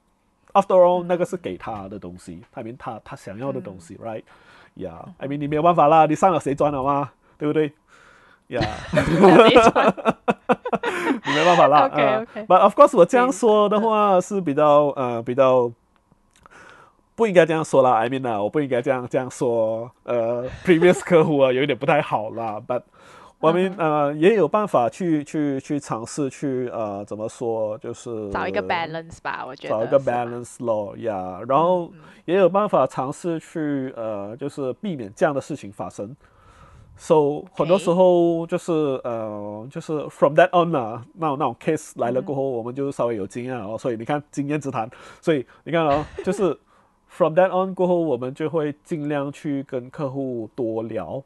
after all 那个是给他的东西，I mean 他他想要的东西，right？Yeah，I mean 你没有办法啦，你上了谁赚了吗？对不对？？Yeah，，你没办法啦。OK，OK。But of course，我这样说的话是比较呃比较不应该这样说啦。I mean 啊，我不应该这样这样说。呃，previous 客户啊，有一点不太好啦。But 我们呃也有办法去去去尝试去呃怎么说就是找一个 balance 吧，我觉得。找一个 balance 咯呀，然后也有办法尝试去呃就是避免这样的事情发生。So 很多时候就是呃就是 from that on 啊，那种那种 case 来了过后，我们就稍微有经验哦，所以你看经验之谈，所以你看哦，就是 from that on 过后，我们就会尽量去跟客户多聊。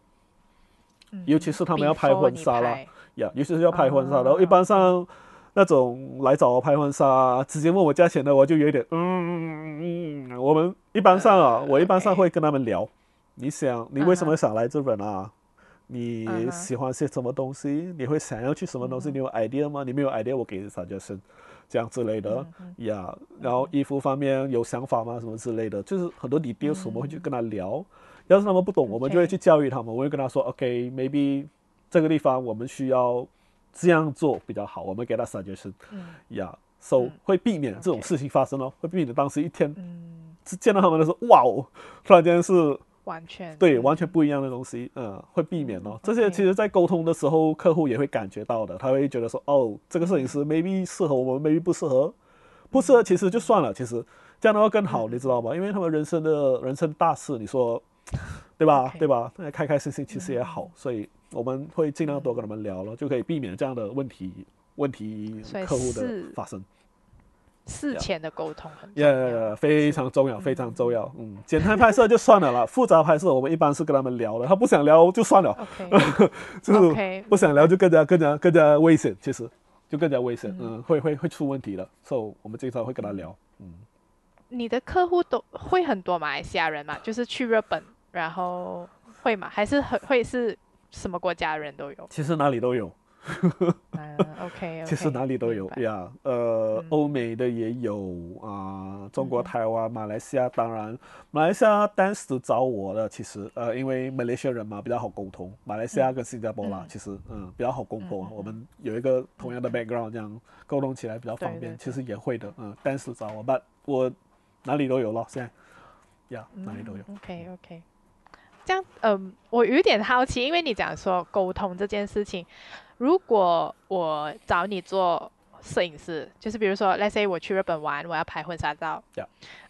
尤其是他们要拍婚纱啦，呀，尤其是要拍婚纱，然后一般上，那种来找我拍婚纱，直接问我价钱的，我就有点嗯嗯。我们一般上啊，我一般上会跟他们聊，你想你为什么想来日本啊？你喜欢些什么东西？你会想要去什么东西？你有 idea 吗？你没有 idea，我给你 suggestion，这样之类的呀。然后衣服方面有想法吗？什么之类的，就是很多 details 我们会去跟他聊。要是他们不懂，我们就会去教育他们。我会跟他说，OK，maybe 这个地方我们需要这样做比较好。我们给他 suggestion，呀，so 会避免这种事情发生哦，会避免当时一天见到他们的时候，哇哦，突然间是。完全。对，完全不一样的东西，嗯，会避免哦。这些其实，在沟通的时候，客户也会感觉到的，他会觉得说，哦，这个摄影师 maybe 适合我们，maybe 不适合，不适合其实就算了，其实这样的话更好，你知道吗？因为他们人生的人生大事，你说 对吧？对吧？那开开心心其实也好，所以我们会尽量多跟他们聊了，就可以避免这样的问题问题客户的发生。事前的沟通很也非常重要，非常重要。嗯，简单拍摄就算了了，复杂拍摄我们一般是跟他们聊了，他不想聊就算了，就是不想聊就更加更加更加危险，其实就更加危险，嗯，会会会出问题的，所以我们经常会跟他聊。嗯，你的客户都会很多马来西亚人嘛？就是去日本，然后会吗？还是很会是什么国家人都有？其实哪里都有。嗯，OK，其实哪里都有呀，呃，欧美的也有啊，中国台湾、马来西亚，当然，马来西亚当时找我的，其实呃，因为马来西亚人嘛比较好沟通，马来西亚跟新加坡啦，其实嗯比较好沟通，我们有一个同样的 background，这样沟通起来比较方便，其实也会的，嗯，当时找我，but 我哪里都有了，现在，呀，哪里都有，OK，OK。这样，嗯，我有点好奇，因为你讲说沟通这件事情，如果我找你做摄影师，就是比如说，let's say 我去日本玩，我要拍婚纱照，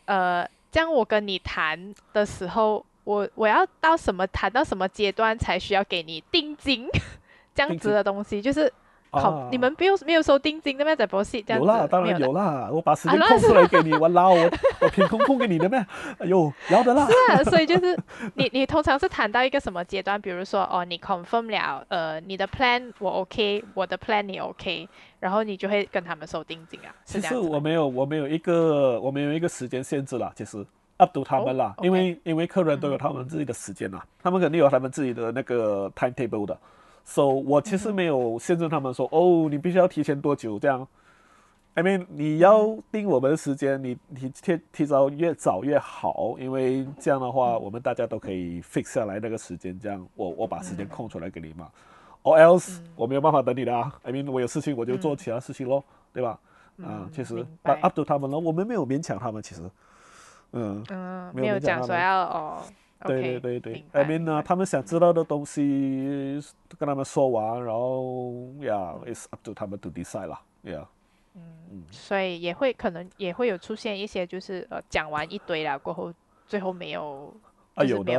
呃，这样我跟你谈的时候，我我要到什么谈到什么阶段才需要给你定金，这样子的东西，就是。好，你们没有没有收定金的咩？在博士这样有啦，当然有啦，我把时间空出来给你，我捞我 我凭空空给你的咩？哎呦，要的啦。是啊，所以就是 你你通常是谈到一个什么阶段？比如说哦，你 confirm 了，呃，你的 plan 我 OK，我的 plan 你 OK，然后你就会跟他们收定金啊。其实我没有我没有一个我没有一个时间限制啦，其实 up to 他们啦，因为因为客人都有他们自己的时间啦，他们肯定有他们自己的那个 timetable 的。So 我其实没有限制他们说哦，你必须要提前多久这样。I mean 你要定我们的时间，你提提提早越早越好，因为这样的话我们大家都可以 fix 下来那个时间，这样我我把时间空出来给你嘛。Or else 我没有办法等你的啊。I mean 我有事情我就做其他事情咯，对吧？啊，其实 up to 他们了，我们没有勉强他们，其实，嗯嗯，没有讲说要哦。对对对对，I mean 呢，他们想知道的东西跟他们说完，然后，Yeah，it's up to 他们 to decide 啦，Yeah。嗯，所以也会可能也会有出现一些，就是呃讲完一堆了过后，最后没有，啊有的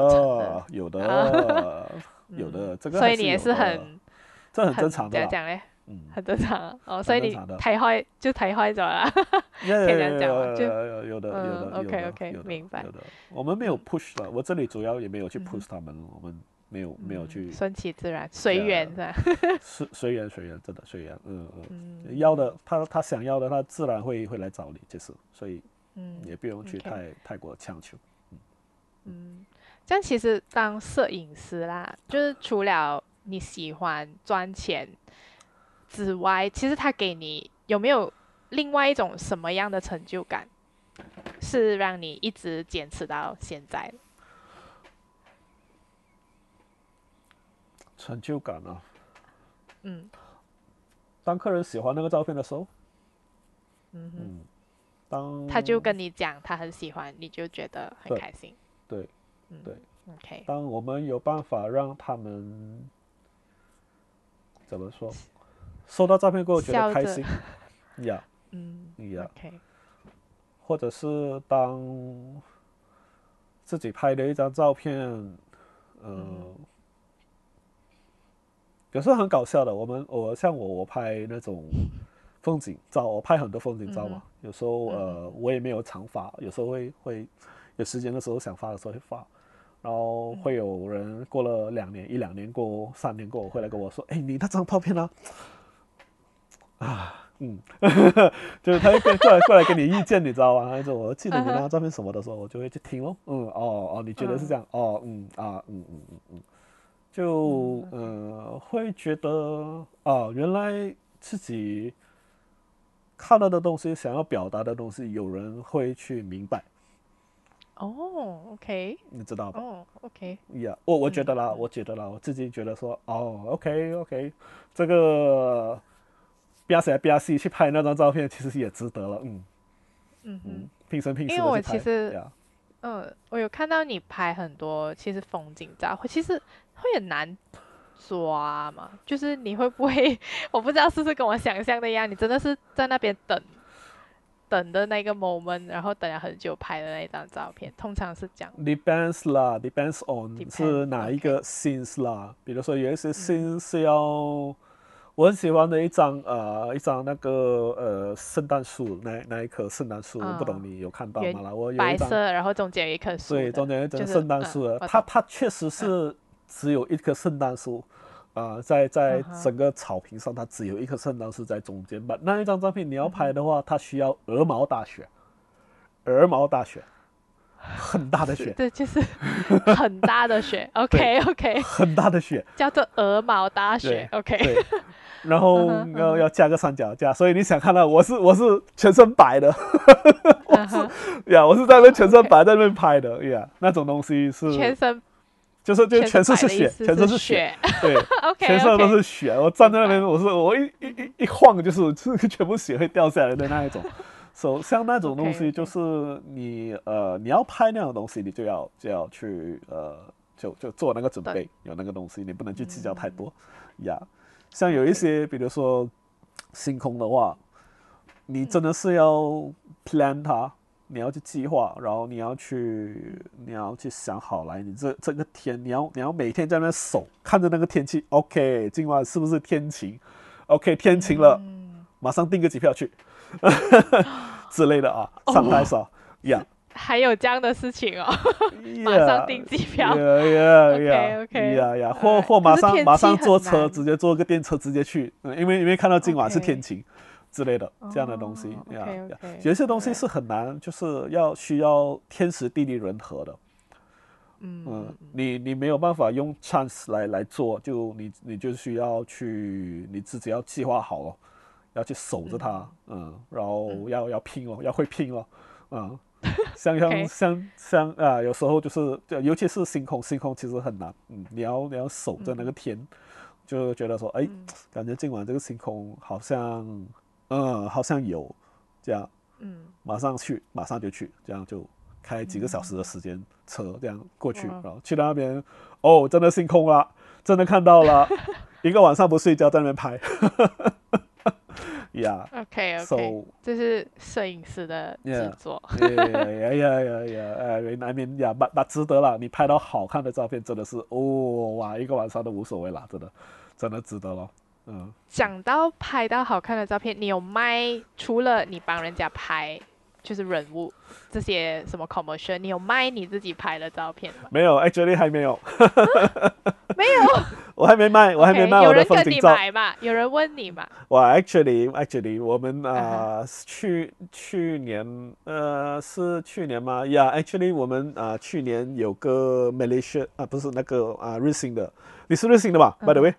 有的有的这个，所以你也是很，这很正常的。讲嘞？很正常哦，所以你太坏就太坏走了，可以这样讲就有的有的，OK OK，明白。有的，我们没有 push 了，我这里主要也没有去 push 他们，我们没有没有去顺其自然，随缘是吧？随随缘随缘，真的随缘，嗯嗯，要的他他想要的，他自然会会来找你，就是，所以嗯，也不用去太太过强求，嗯。嗯，这样其实当摄影师啦，就是除了你喜欢赚钱。之外，其实他给你有没有另外一种什么样的成就感，是让你一直坚持到现在？成就感啊，嗯，当客人喜欢那个照片的时候，嗯哼，当他就跟你讲他很喜欢，你就觉得很开心，对，对，OK。当我们有办法让他们怎么说？收到照片过后觉得开心，呀，嗯，呀，或者是当自己拍的一张照片，嗯，有时候很搞笑的。我们我像我我拍那种风景照，我拍很多风景照嘛。有时候呃我也没有常发，有时候会会有时间的时候想发的时候会发，然后会有人过了两年一两年过三年过回来跟我说，哎，你那张照片呢？啊，嗯，就是他会跟过来过来给你意见，你知道吗？他说我记得你那张照片什么的时候，我就会去听咯，嗯，哦哦，你觉得是这样？哦，嗯啊，嗯嗯嗯嗯，就呃会觉得哦，原来自己看到的东西，想要表达的东西，有人会去明白。哦，OK，你知道吧？哦，OK，呀，我我觉得啦，我觉得啦，我自己觉得说，哦，OK OK，这个。吧唧吧唧去拍那张照片，其实也值得了。嗯嗯嗯，拼生拼死因为我其实，嗯，我有看到你拍很多，其实风景照，其实会很难抓嘛。就是你会不会，我不知道是不是跟我想象的一样，你真的是在那边等，等的那个 moment，然后等了很久拍的那张照片，通常是这样。Depends 啦，Depends on 是哪一个 scene 啦。比如说有一些是要。我很喜欢的一张呃，一张那个呃圣诞树，那那一棵圣诞树，我不懂你有看到吗？我有白色，然后中间有一棵树，对，中间有一棵圣诞树。它它确实是只有一棵圣诞树，啊，在在整个草坪上，它只有一棵圣诞树在中间。吧。那一张照片你要拍的话，它需要鹅毛大雪，鹅毛大雪，很大的雪，对，就是很大的雪。OK OK，很大的雪，叫做鹅毛大雪。OK。然后要要加个三脚架，所以你想看到我是我是全身白的，我是呀，我是在那全身白在那边拍的呀，那种东西是全身，就是就全身是雪，全身是雪，对，OK，，全身都是雪，我站在那边，我是我一一一一晃就是是全部雪会掉下来的那一种，所像那种东西就是你呃你要拍那种东西，你就要就要去呃就就做那个准备，有那个东西，你不能去计较太多呀。像有一些，比如说星空的话，你真的是要 plan 它，你要去计划，然后你要去，你要去想好来，你这这个天，你要你要每天在那守，看着那个天气，OK，今晚是不是天晴？OK，天晴了，马上订个机票去 之类的啊，上台少呀。还有这样的事情哦，马上订机票，呀呀呀，OK 呀呀，或或马上马上坐车，直接坐个电车直接去，嗯，因为因为看到今晚是天晴之类的这样的东西呀，有些东西是很难，就是要需要天时地利人和的，嗯。你你没有办法用 chance 来来做，就你你就需要去你自己要计划好了，要去守着它，嗯，然后要要拼哦，要会拼哦，嗯。像像像像啊，有时候就是，尤其是星空，星空其实很难。嗯，你要你要守着那个天，就觉得说，哎，感觉今晚这个星空好像，嗯，好像有这样。嗯，马上去，马上就去，这样就开几个小时的时间车，这样过去，然后去到那边，哦，真的星空了，真的看到了，一个晚上不睡觉在那边拍。Yeah，OK，OK，这是摄影师的制作。哎呀呀呀！哎，难免呀，那那值得了。你拍到好看的照片，真的是哦哇，一个晚上都无所谓了，真的，真的值得了。嗯。讲到拍到好看的照片，你有卖？除了你帮人家拍，就是人物这些什么 commercial，你有卖你自己拍的照片吗？没有，actually 还没有。没有。我还没卖，我还没卖我的风景照。有人跟你买嘛？有人问你嘛？我 actually actually 我们啊去去年呃是去年吗？Yeah，actually 我们啊去年有个 Malaysia 啊不是那个啊瑞幸的，你是瑞幸的吧？By the way。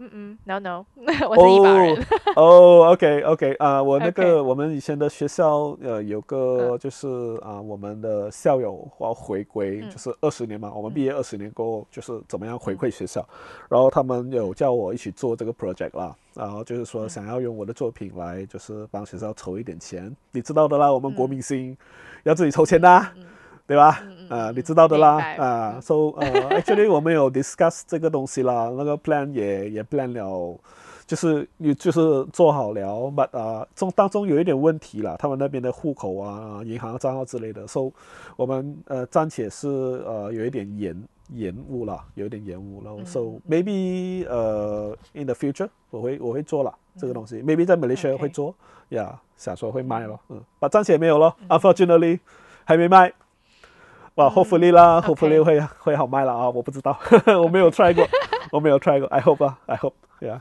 嗯。嗯，no no，我是一般人。哦，OK OK，啊，我那个 我们以前的学校呃有个就是啊我们的校友要回归，就是二十年嘛，我们毕业二十年过后就是怎么样回馈学校，然后他们有叫我一起做这个 project 啦，然后就是说想要用我的作品来就是帮学校筹一点钱，你知道的啦，我们国民星要自己筹钱的。对吧？啊，你知道的啦，啊，so 呃，actually 我们有 discuss 这个东西啦，那个 plan 也也 plan 了，就是你就是做好了，but 啊中当中有一点问题啦，他们那边的户口啊、银行账号之类的，so 我们呃暂且是呃有一点延延误了，有一点延误了，so maybe 呃 in the future 我会我会做了这个东西，maybe 在 Malaysia 会做，呀，想说会卖咯，嗯，把暂且没有了，unfortunately 还没卖。哇，，Hopefully 啦，，Hopefully 会会好卖了啊！我不知道，我没有 try 过，我没有 try 过，I hope 啊，I hope，对啊。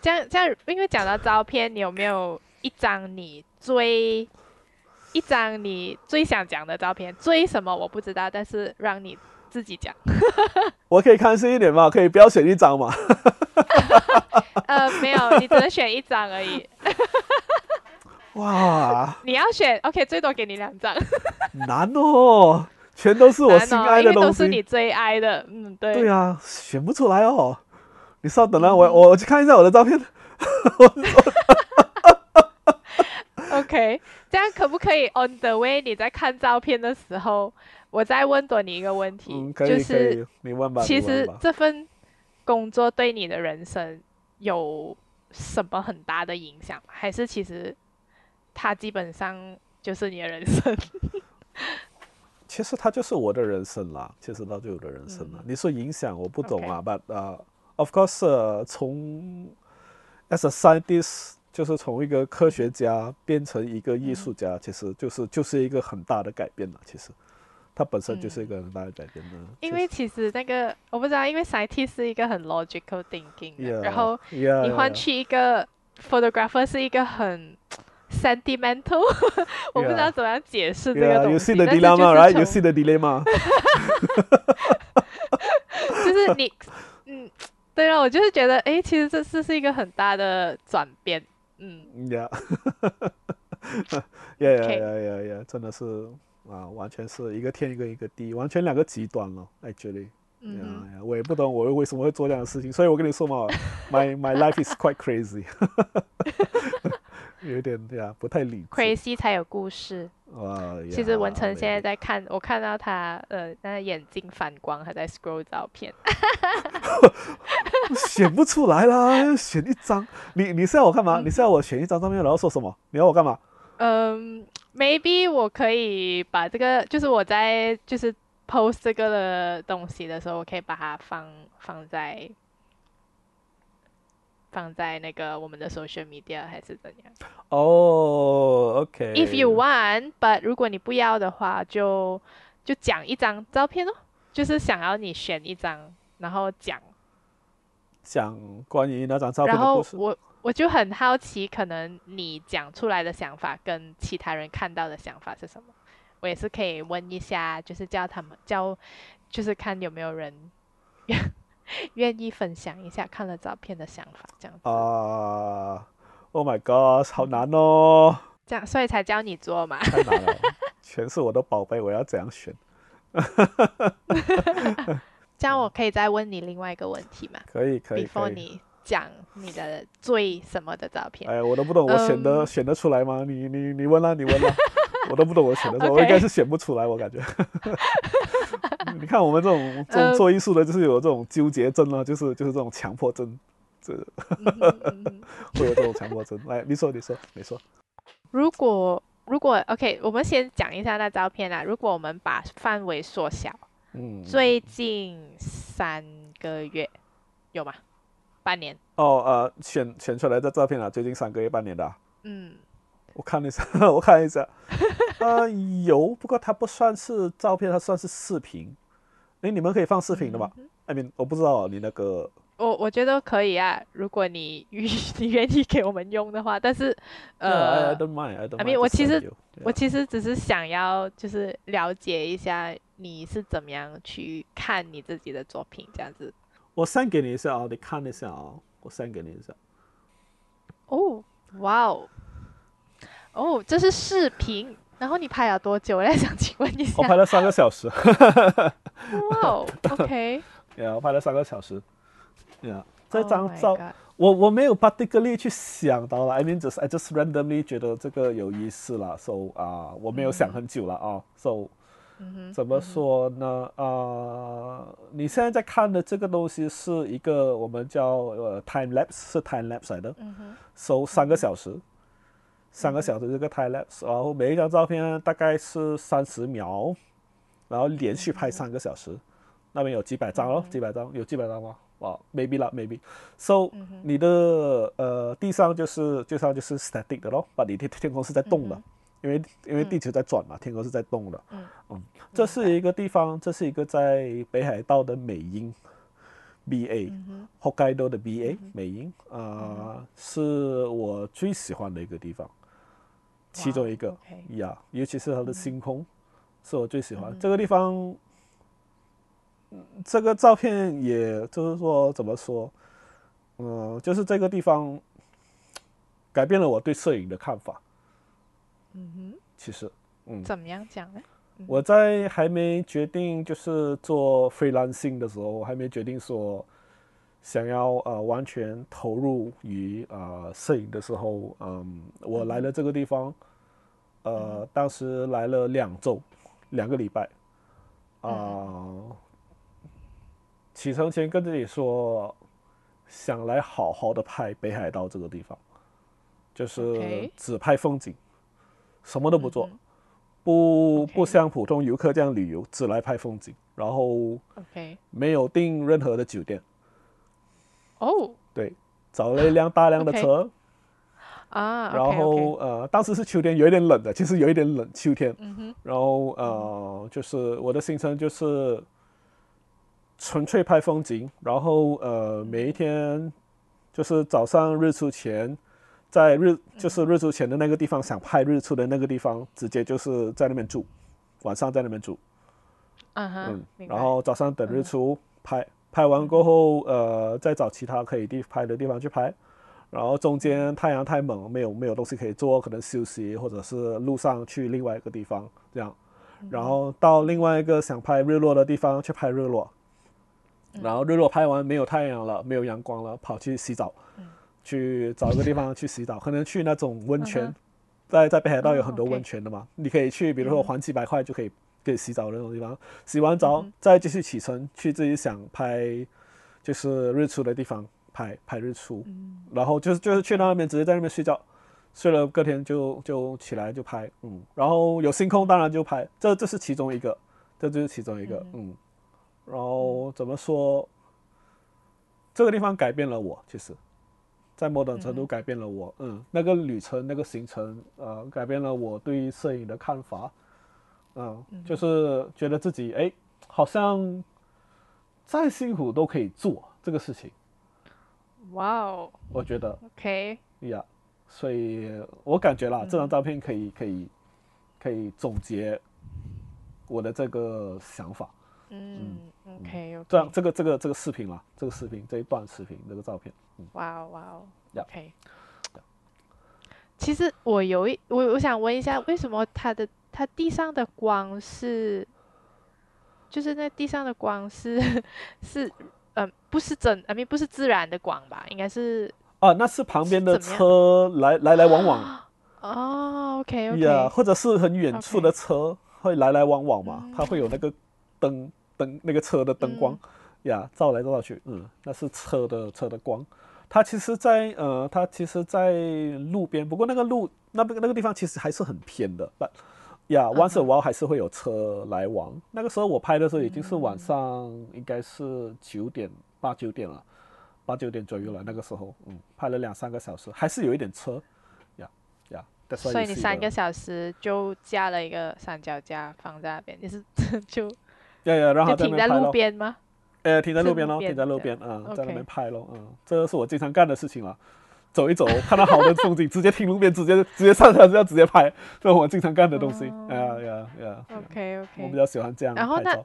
这样这样，因为讲到照片，你有没有一张你最一张你最想讲的照片？最什么我不知道，但是让你自己讲。我可以看细一点吗？可以不要选一张吗？呃，没有，你只能选一张而已。哇，你要选，OK，最多给你两张。难哦，全都是我心爱的东因为都是你。最爱的。嗯，对。对啊，选不出来哦。你稍等啊，我我我去看一下我的照片。OK，这样可不可以 on the way？你在看照片的时候，我再问多你一个问题，嗯，可以就是以，你问吧。其实这份工作对你的人生有什么很大的影响？还是其实它基本上就是你的人生？其实它就是我的人生啦，其实它就是我的人生啦。嗯你说影响，我不懂啊，but 呃、of course，、呃、从 as a scientist，就是从一个科学家变成一个艺术家，其实就是就是一个很大的改变了。其实它本身就是一个很大的改变的。因为其实那个我不知道，因为 scientist 是一个很 logical thinking 的 Yeah，然后你换去一个 photographer 是一个很 sentimental，我不知道怎么样解释这个 you 西。see the 但是就 dilemma, 是 right? 从 You see the dilemma. 就是你，嗯，对啊，我就是觉得，哎，其实这是是一个很大的转变，嗯 Yeah. yeah, yeah, Okay. yeah, yeah, yeah. 真的是啊，完全是一个天一个一个地，完全两个极端了。Actually. 嗯 Yeah, yeah, 我也不懂我为什么会做这样的事情，所以我跟你说嘛，my my life is quite crazy，有点对啊，不太理智。，crazy 才有故事。哇，其实文成现在在看，我看到他呃，那个眼睛反光，还在 scroll 照片。选不出来啦，要选一张。你你是要我干嘛？嗯你是要我选一张照片，然后说什么？你要我干嘛？嗯，maybe 我可以把这个，就是我在就是 post 这个的东西的时候，我可以把它放放在放在那个我们的 social media 还是怎样哦，OK。？If you want，but 如果你不要的话，就就讲一张照片哦，就是想要你选一张，然后讲，讲关于那张照片然的故事。后我我就很好奇，可能你讲出来的想法跟其他人看到的想法是什么？我也是可以问一下，就是叫他们叫，就是看有没有人愿愿意分享一下看了照片的想法，这样子，啊，Oh my God，好难哦，这样所以才教你做嘛。太难了，全是我的宝贝，我要怎样选？这样我可以再问你另外一个问题吗可以，可以，？before。你讲你的最什么的照片？哎，我都不懂，我选得嗯选得出来吗？你你你问啦，你问啦，我都不懂，我选的 时候，我应该是选不出来，我感觉。你看我们这种这种呃做艺术的，就是有这种纠结症啊，就是就是这种强迫症，这 会有这种强迫症。来，你说，你说，你说。如果如果 OK，我们先讲一下那照片啊。如果我们把范围缩小，嗯，最近三个月有吗？半年？哦呃，选选出来的照片啊，最近三个月、半年的啊、嗯，我看一下，我看一下，呃，有，不过它不算是照片，它算是视频。哎，你们可以放视频的吗嗯？I mean，我不知道你那个我我觉得可以啊，如果你愿 你愿意给我们用的话。但是呃 mind. I don't I mind. mean，我其实我其实只是想要就是了解一下你是怎么样去看你自己的作品这样子。我 send 给你一下啊，你看一下啊，我 send 给你一下。哦，哇哦，哦，这是视频。然后你拍了多久？我在想请问一下。我拍了三个小时。哇哦，OK。yeah, 我拍了三个小时。Yeah，这 Oh 张照我我没有 particularly 去想到了，I mean just I just randomly 觉得这个有意思了，so 啊、我没有想很久了啊，so 怎么说呢？啊、你现在在看的这个东西是一个我们叫呃 time lapse，是 time lapse 来的，嗯哼，收三个小时，三个小时这个 time lapse，然后每一张照片大概是三十秒，然后连续拍三个小时，那边有几百张哦，几百张，有几百张吗？哇，maybe 啦，maybe。So、嗯你的呃地上就是地上就是 static 的咯，把你的天空是在动的，嗯因为因为地球在转嘛，天空是在动的。嗯嗯，这是一个地方，这是一个在北海道的美瑛。B A，北海道的 B A 美瑛啊，是我最喜欢的一个地方，其中一个呀，尤其是它的星空，是我最喜欢这个地方。这个照片也就是说怎么说，嗯，就是这个地方改变了我对摄影的看法。嗯哼，其实，嗯，怎么样讲呢？我在还没决定就是做 freelancing 的时候，我还没决定说想要呃完全投入于呃摄影的时候，嗯，我来了这个地方，呃，当时来了两周，两个礼拜，啊，启程前跟自己说，想来好好的拍北海道这个地方，就是只拍风景，什么都不做。不不像普通游客这样旅游，只来拍风景，然后没有订任何的酒店。哦，对，找了一辆大辆的车。啊，然后呃，当时是秋天，有一点冷的，其实有一点冷，秋天。然后呃，就是我的行程就是纯粹拍风景，然后呃，每一天就是早上日出前。在日就是日出前的那个地方，想拍日出的那个地方，直接就是在那边住，晚上在那边住。嗯哼，然后早上等日出拍，拍完过后，呃，再找其他可以地拍的地方去拍。然后中间太阳太猛，没有没有东西可以做，可能休息，或者是路上去另外一个地方这样。然后到另外一个想拍日落的地方去拍日落。然后日落拍完没有太阳了，没有阳光了，跑去洗澡。去找一个地方去洗澡，可能去那种温泉，在在北海道有很多温泉的嘛，你可以去，比如说还几百块就可以可以洗澡的那种地方，洗完澡再继续启程去自己想拍，就是日出的地方拍拍日出，然后就是就是去那边直接在那边睡觉，睡了隔天就就起来就拍，嗯，然后有星空当然就拍，这这是其中一个，这就是其中一个，嗯，然后怎么说，这个地方改变了我其实。在某种程度改变了我，嗯，那个旅程那个行程，呃，改变了我对摄影的看法，嗯，就是觉得自己哎，好像再辛苦都可以做这个事情。哇哦，我觉得，OK，呀，所以我感觉啦，这张照片可以可以可以总结我的这个想法。嗯，OK，这样这个这个这个视频啦，这个视频这一段视频这个照片，哇哦哇哦，OK。其实我有一我我想问一下，为什么他的它地上的光是，就是那地上的光是 是嗯不是真，啊，不是自然的光吧？应该是啊，那是旁边的车来来来往往。哦，OK OK。呀，或者是很远处的车会来来往往嘛，它会有那个灯。灯那个车的灯光呀，照来照去，嗯，那是车的车的光。它其实，在呃，它其实，在路边，不过那个路那边那个地方其实还是很偏的。不呀，once a while 还是会有车来往。那个时候我拍的时候已经是晚上，应该是九点八九点了，八九点左右了。那个时候，嗯，拍了两三个小时，还是有一点车，呀呀。所以你三个小时就架了一个三脚架放在那边，你是 就。呀呀，然后停在路边吗？呃，停在路边喽，停在路边，嗯，在那边拍喽，嗯，这是我经常干的事情了。走一走，看到好的风景，直接停路边，直接直接上车，就要直接拍，这是我经常干的东西。呀呀呀！OK OK，我比较喜欢这样。然后那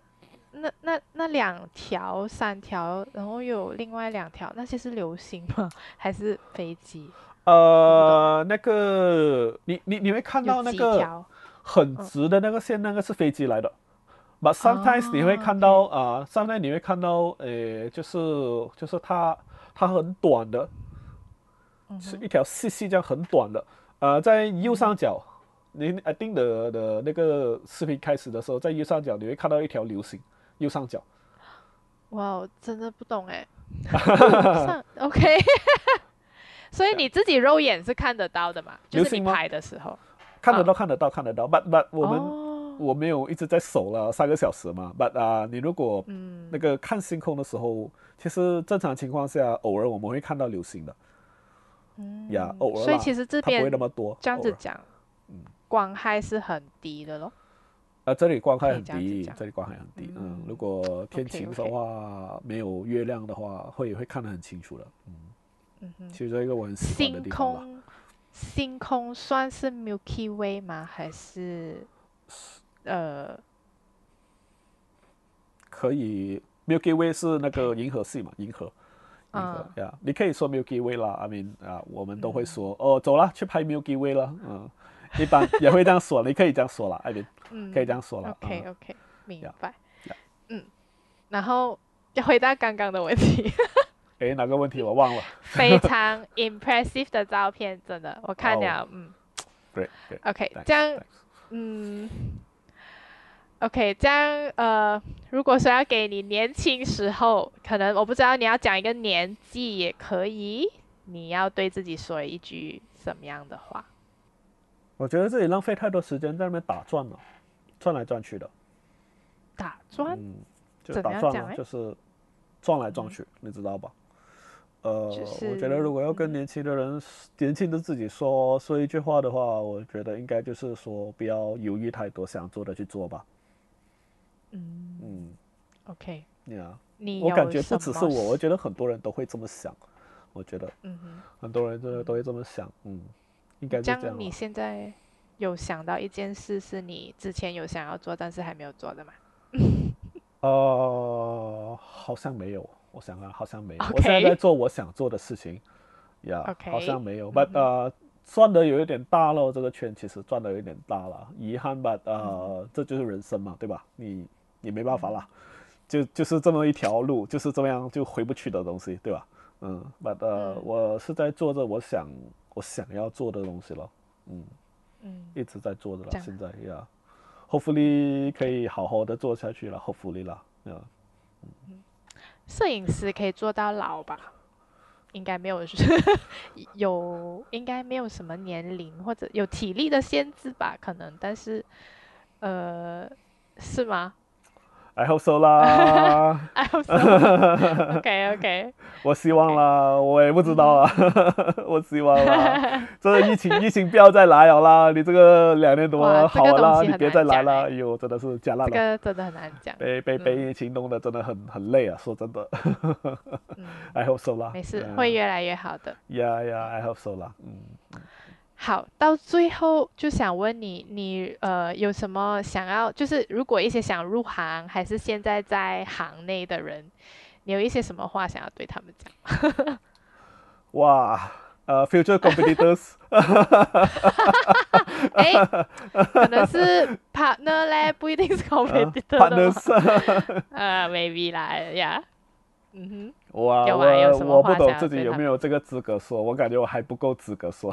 那那那两条、三条，然后有另外两条，那些是流星吗？还是飞机？呃，那个你你你会看到那个很直的那个线，那个是飞机来的。But sometimes 你会看到啊，sometimes 你会看到，诶，就是就是它它很短的，是一条细细这样很短的，呃，在右上角，你 I think 的的那个视频开始的时候，在右上角你会看到一条流星，右上角。哇，真的不懂 哎。OK，所以你自己肉眼是看得到的嘛？就是你拍的时候。看得到，看得到，看得到。But but 我们。我没有一直在守了三个小时嘛，But 啊，你如果那个看星空的时候，其实正常情况下，偶尔我们会看到流星的，嗯，呀，偶尔，所以其实这边不会那么多，这样子讲，嗯光害是很低的咯。啊，这里光害很低，这里光害很低。嗯嗯，如果天晴的话，没有月亮的话，会会看得很清楚的。嗯，嗯哼，其实一个我很喜欢的星地方星空算是 Milky Way 吗？还是呃可以，Milky Way 是那个银河系嘛，银河，银河嗯呀你可以说 Milky Way 啦，I mean 啊，我们都会嗯说、哦，走了，去拍 Milky Way 了，嗯，一般也会这样说，你可以这样说了，I mean 嗯，可以这样说了。OK 嗯 OK，明白。嗯，然后要回答刚刚的问题，诶，哪个问题我忘了非常 impressive 的照片，真的，我看哦了，嗯？Great，great，，OK，thanks，这样嗯，OK，这样呃，如果说要给你年轻时候，可能我不知道你要讲一个年纪也可以，你要对自己说一句什么样的话？我觉得自己浪费太多时间在那边打转了，转来转去的，打转，嗯，就打转了，样讲诶就是转来转去，你知道吧？呃，就我觉得如果要跟嗯年轻的人、年轻的自己说说一句话的话，我觉得应该就是说不要犹豫太多，想做的去做吧。嗯嗯，，OK，呀、你我感觉不只是我，我觉得很多人都会这么想。我觉得嗯哼。很多人真的都会这么想，嗯，应该是这这样样，你。现在有想到一件事是你之前有想要做，但是还没有做的吗？呃，好像没有，我想啊，好像没有。我现在在做我想做的事情，呀、好像没有。嗯 but 呃，赚的有一点大了，这个圈其实赚的有点大了，遗憾吧，呃，嗯这就是人生嘛，对吧？你你没办法啦，就就是这么一条路，就是这样就回不去的东西，对吧？嗯，but 呃，嗯我是在做着我想我想要做的东西了，嗯，嗯一直在做着了现在呀。hopefully 可以好好的做下去了，hopefully 啦，嗯、摄影师可以做到老吧？应该没有 有，应该没有什么年龄或者有体力的限制吧？可能，但是呃，是吗 I hope so 啦？I hope so. OK OK，我希望啦，我也不知道啊，我希望啦。这疫情疫情不要再来了啦，你这个两年多好了啦，你别再来了，呦，真的是加烂了，这个真的很难讲。被被被疫情弄得真的很很累啊，说真的嗯，，I hope so 啦，没事，嗯会越来越好的。呀呀，I hope so 啦，嗯，好，到最后就想问你，你呃有什么想要，就是如果一些想入行还是现在在行内的人，你有一些什么话想要对他们讲？哇，呃，future competitors，哎，可能是 partner 嘞，不一定是 competitor 的吗 partners，呃，maybe 啦呀，嗯哼。哇，有吗有什么我我不懂自己有没有这个资格说，我感觉我还不够资格说，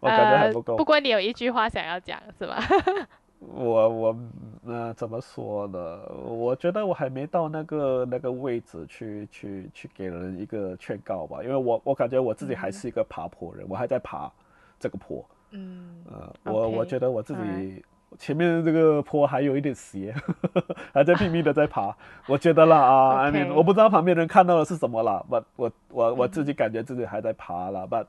我感觉还不够。呃。不过你有一句话想要讲是吧？我我呃怎么说呢？我觉得我还没到那个那个位置去去去给人一个劝告吧，因为我我感觉我自己还嗯是一个爬坡人，我还在爬这个坡。嗯呃，我我觉得我自己前面这个坡还有一点斜，还在拼命的在爬。我觉得啦啊，I mean，我不知道旁边人看到的是什么啦我我我嗯。自己感觉自己还在爬啦，but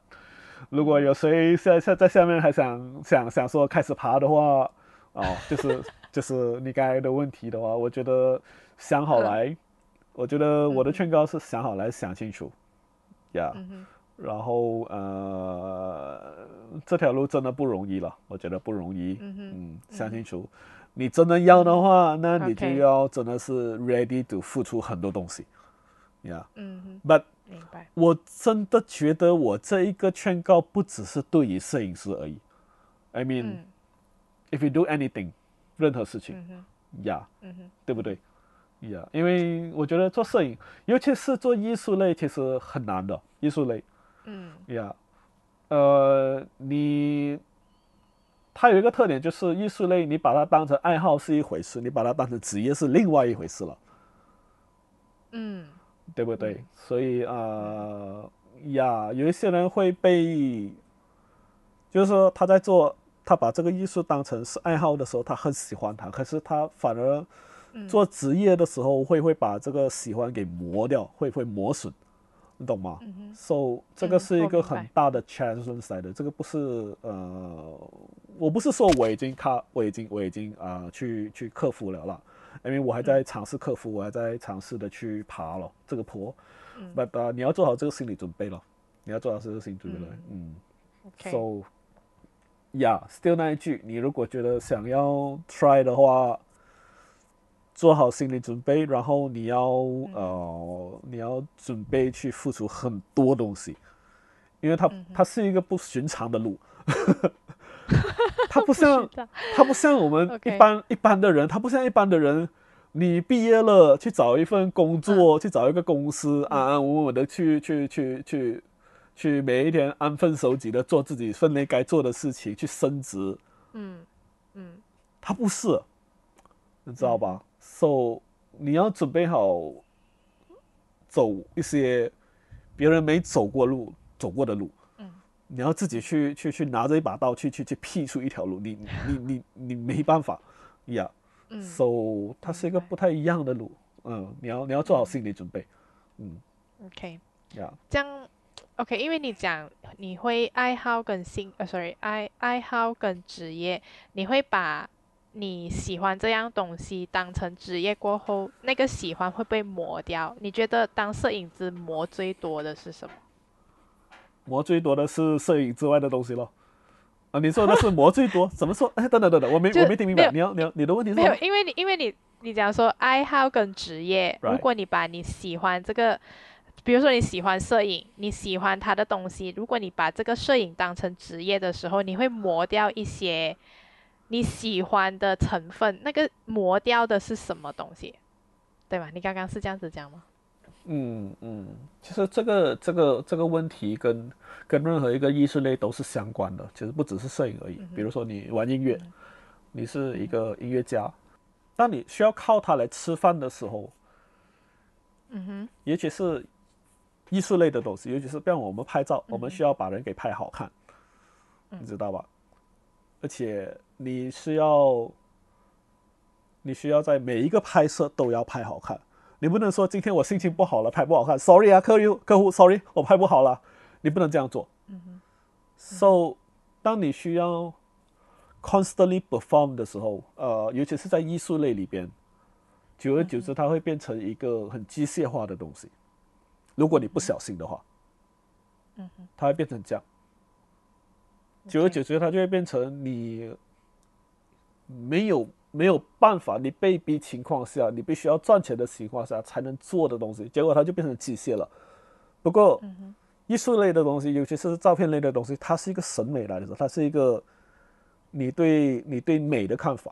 如果有谁下下在下面还想想想说开始爬的话，哦，就是 就是你刚才的问题的话，我觉得想好嗯。来，我觉得我的嗯。劝告是想好来想清楚，呀、嗯哼然后呃，这条路真的不容易了，我觉得不容易。嗯哼嗯，想清楚，你真的要的话，那你就要真的是 ready to 付出很多东西。，Yeah、嗯哼，but 明白。我真的觉得我这一个劝告不只是对于摄影师而已。I mean,、嗯 if you do anything，任何事情嗯哼呀嗯哼对不对？呀因为我觉得做摄影，尤其是做艺术类，其实很难的。艺术类，嗯。呀呃，你它有一个特点，就是艺术类，你把它当成爱好是一回事，你把它当成职业是另外一回事了，嗯。对不对？所以呃呀，有一些人会被，就是说他在做，他把这个艺术当成是爱好的时候，他很喜欢它，可是他反而嗯。做职业的时候会会把这个喜欢给磨掉，会会磨损，你懂吗、嗯哼。S o 这个嗯是一个很大的 challenge 来的，这个不是呃，我不是说我已经卡，我已经我已经啊、呃去去克服了啦，因为我还在尝试克服，我还在尝试的去爬了这个坡，嗯。But 呃你要做好这个心理准备了，你要做好这个心理准备了，嗯。OK，So, yeah, still 那一句，你如果觉得想要 try 的话，做好心理准备，然后你要、呃，你要准备去付出很多东西，因为它、它是一个不寻常的路，它不像是的它不像我们 一般一般的人，它不像一般的人，你毕业了去找一份工作，去找一个公司，安安稳稳的去去去去去每一天安分守己的做自己分内该做的事情，去升职。嗯嗯。他不是，你知道吧？So 你要准备好走一些别人没走过路走过的路。嗯你要自己去去去拿着一把刀去去去辟出一条路，你你你你没办法呀。嗯 So 它是一个不太一样的路，嗯，你要你要做好心理准备，嗯，OK，呀。这样 OK，因为你讲你会爱好跟兴呃，sorry，爱爱好跟职业，你会把你喜欢这样东西当成职业过后，那个喜欢会被磨掉。你觉得当摄影师磨最多的是什么？磨最多的是摄影之外的东西咯。啊，你说的是磨最多？怎么说？哎，等等等等，我没我没听明白。你要你要你的问题是没有？因为你因为你你讲说爱好跟职业，如果你把你喜欢这个，比如说你喜欢摄影，你喜欢他的东西，如果你把这个摄影当成职业的时候，你会磨掉一些你喜欢的成分，那个磨掉的是什么东西？对吧？你刚刚是这样子讲吗？嗯嗯，其实这个这个这个问题跟跟任何一个艺术类都是相关的，其实不只是摄影而已。比如说你玩音乐，你是一个音乐家，当你需要靠它来吃饭的时候，嗯哼，尤其是艺术类的东西，尤其是像我们拍照，我们需要把人给拍好看，你知道吧？而且你需要，你需要在每一个拍摄都要拍好看，你不能说今天我心情不好了，拍不好看，sorry 啊，客户客户，sorry，我拍不好了，你不能这样做。嗯 So，当你需要 constantly perform 的时候，呃，尤其是在艺术类里边，久而久之，它会变成一个很机械化的东西。如果你不小心的话，嗯它会变成这样。久而久之，它就会变成你没有没有办法，你被逼情况下，你必须要赚钱的情况下才能做的东西，结果它就变成机械了。不过，艺术类的东西，尤其是照片类的东西，它是一个审美来的，它是一个你对你对美的看法，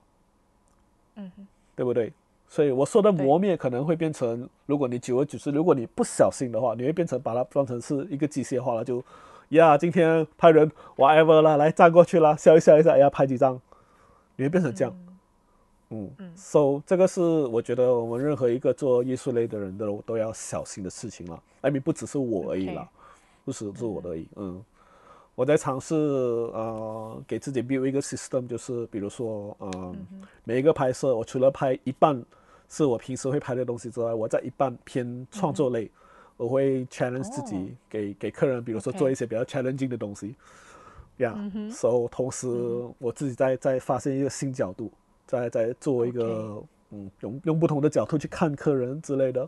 嗯，对不对？所以我说的磨灭可能会变成，如果你久而久之，如果你不小心的话，你会变成把它当成是一个机械化了，就呀，今天拍人 whatever 啦，来站过去啦，笑一笑一下，哎呀，拍几张，你会变成这样。嗯，so 这个是我觉得我们任何一个做艺术类的人都都要小心的事情了。I mean 不只是我而已啦 OK 不只是我的而已。嗯，我在尝试呃给自己 build 一个 system，就是比如说嗯每一个拍摄，我除了拍一半是我平时会拍的东西之外，我在一半偏创作类，我会 challenge 自己，给给客人，比如说做一些比较 challenging 的东西。呀、所以同时我自己在在发现一个新角度，在在做一个嗯用用不同的角度去看客人之类的，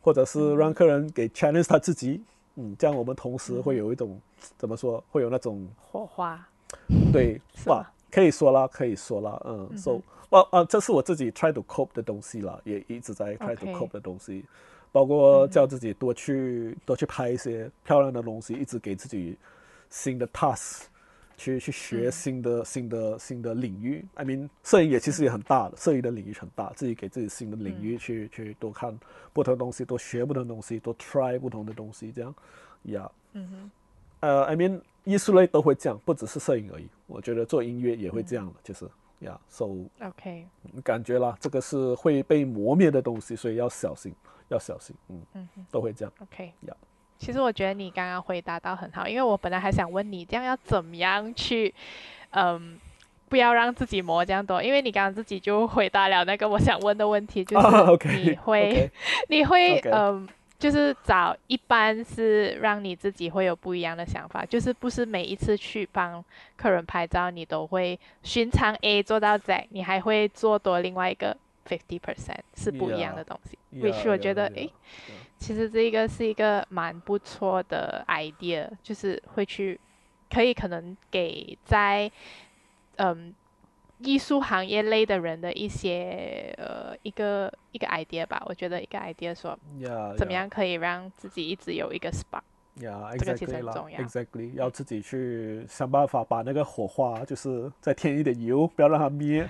或者是让客人给 challenge 他自己，嗯，这样我们同时会有一种、怎么说，会有那种火花，对哇，可以说啦，可以说啦，嗯，so 哇啊，这是我自己 try to cope 的东西啦，也一直在 try to cope 的东西，包括叫自己多去、多去拍一些漂亮的东西，一直给自己新的 task，去去学新的、新的新的领域。I mean，摄影也其实也很大的，摄影的领域很大，自己给自己新的领域去、去多看不同的东西，多学不同的东西，多 try 不同的东西，这样，呀、嗯哼，呃，I mean，艺术类都会这样，不只是摄影而已。我觉得做音乐也会这样的，就是呀，so OK，感觉啦，这个是会被磨灭的东西，所以要小心，要小心，嗯，嗯都会这样。OK，Yeah 其实我觉得你刚刚回答到很好，因为我本来还想问你，这样要怎么样去，嗯，不要让自己磨这样多，因为你刚刚自己就回答了那个我想问的问题，就是你会 你会嗯，就是找一般是让你自己会有不一样的想法，就是不是每一次去帮客人拍照，你都会寻常 A 做到 Z，你还会做多另外一个 fifty percent 是不一样的东西。which 我觉得诶，其实这个是一个蛮不错的 idea，就是会去可以可能给在嗯。艺术行业类的人的一些呃一个一个 idea 吧，我觉得一个 idea 说，怎么样可以让自己一直有一个 spark，这个其实很重要。Exactly，要自己去想办法把那个火花，就是再添一点油，不要让它灭。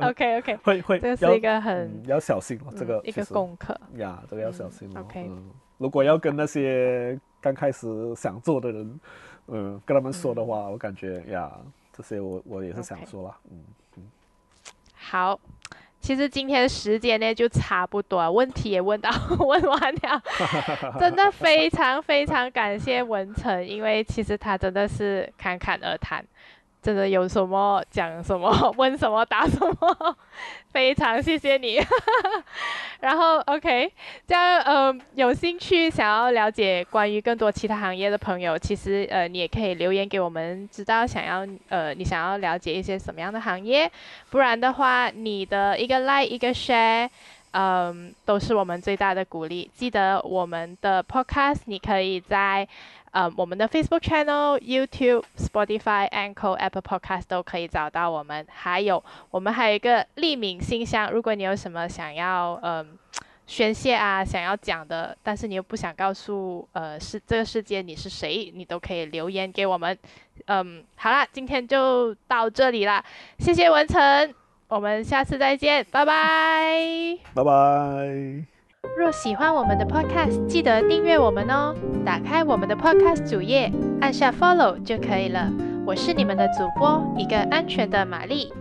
OK OK，会会，这是一个很要小心这个一个功课。呀，这个要小心。OK，如果要跟那些刚开始想做的人。嗯，跟他们说的话，我感觉呀，这些我我也是想说了，嗯嗯。好，其实今天时间呢就差不多，问题也问到 问完了，真的非常非常感谢文成，因为其实他真的是侃侃而谈。真的有什么讲什么，问什么答什么，非常谢谢你。然后 OK，这样呃，有兴趣想要了解关于更多其他行业的朋友，其实呃，你也可以留言给我们，知道想要呃，你想要了解一些什么样的行业。不然的话，你的一个 like 一个 share，嗯，都是我们最大的鼓励。记得我们的 podcast，你可以在。呃，我们的 Facebook channel、YouTube、Spotify、Anchor、Apple Podcast 都可以找到我们。还有，我们还有一个匿名信箱，如果你有什么想要嗯宣泄啊，想要讲的，但是你又不想告诉呃是这个世界你是谁，你都可以留言给我们。嗯，好啦，今天就到这里啦，谢谢文成，我们下次再见，拜拜，拜拜。若喜欢我们的 Podcast，记得订阅我们哦。打开我们的 Podcast 主页，按下 Follow 就可以了。我是你们的主播，一个安全的玛丽。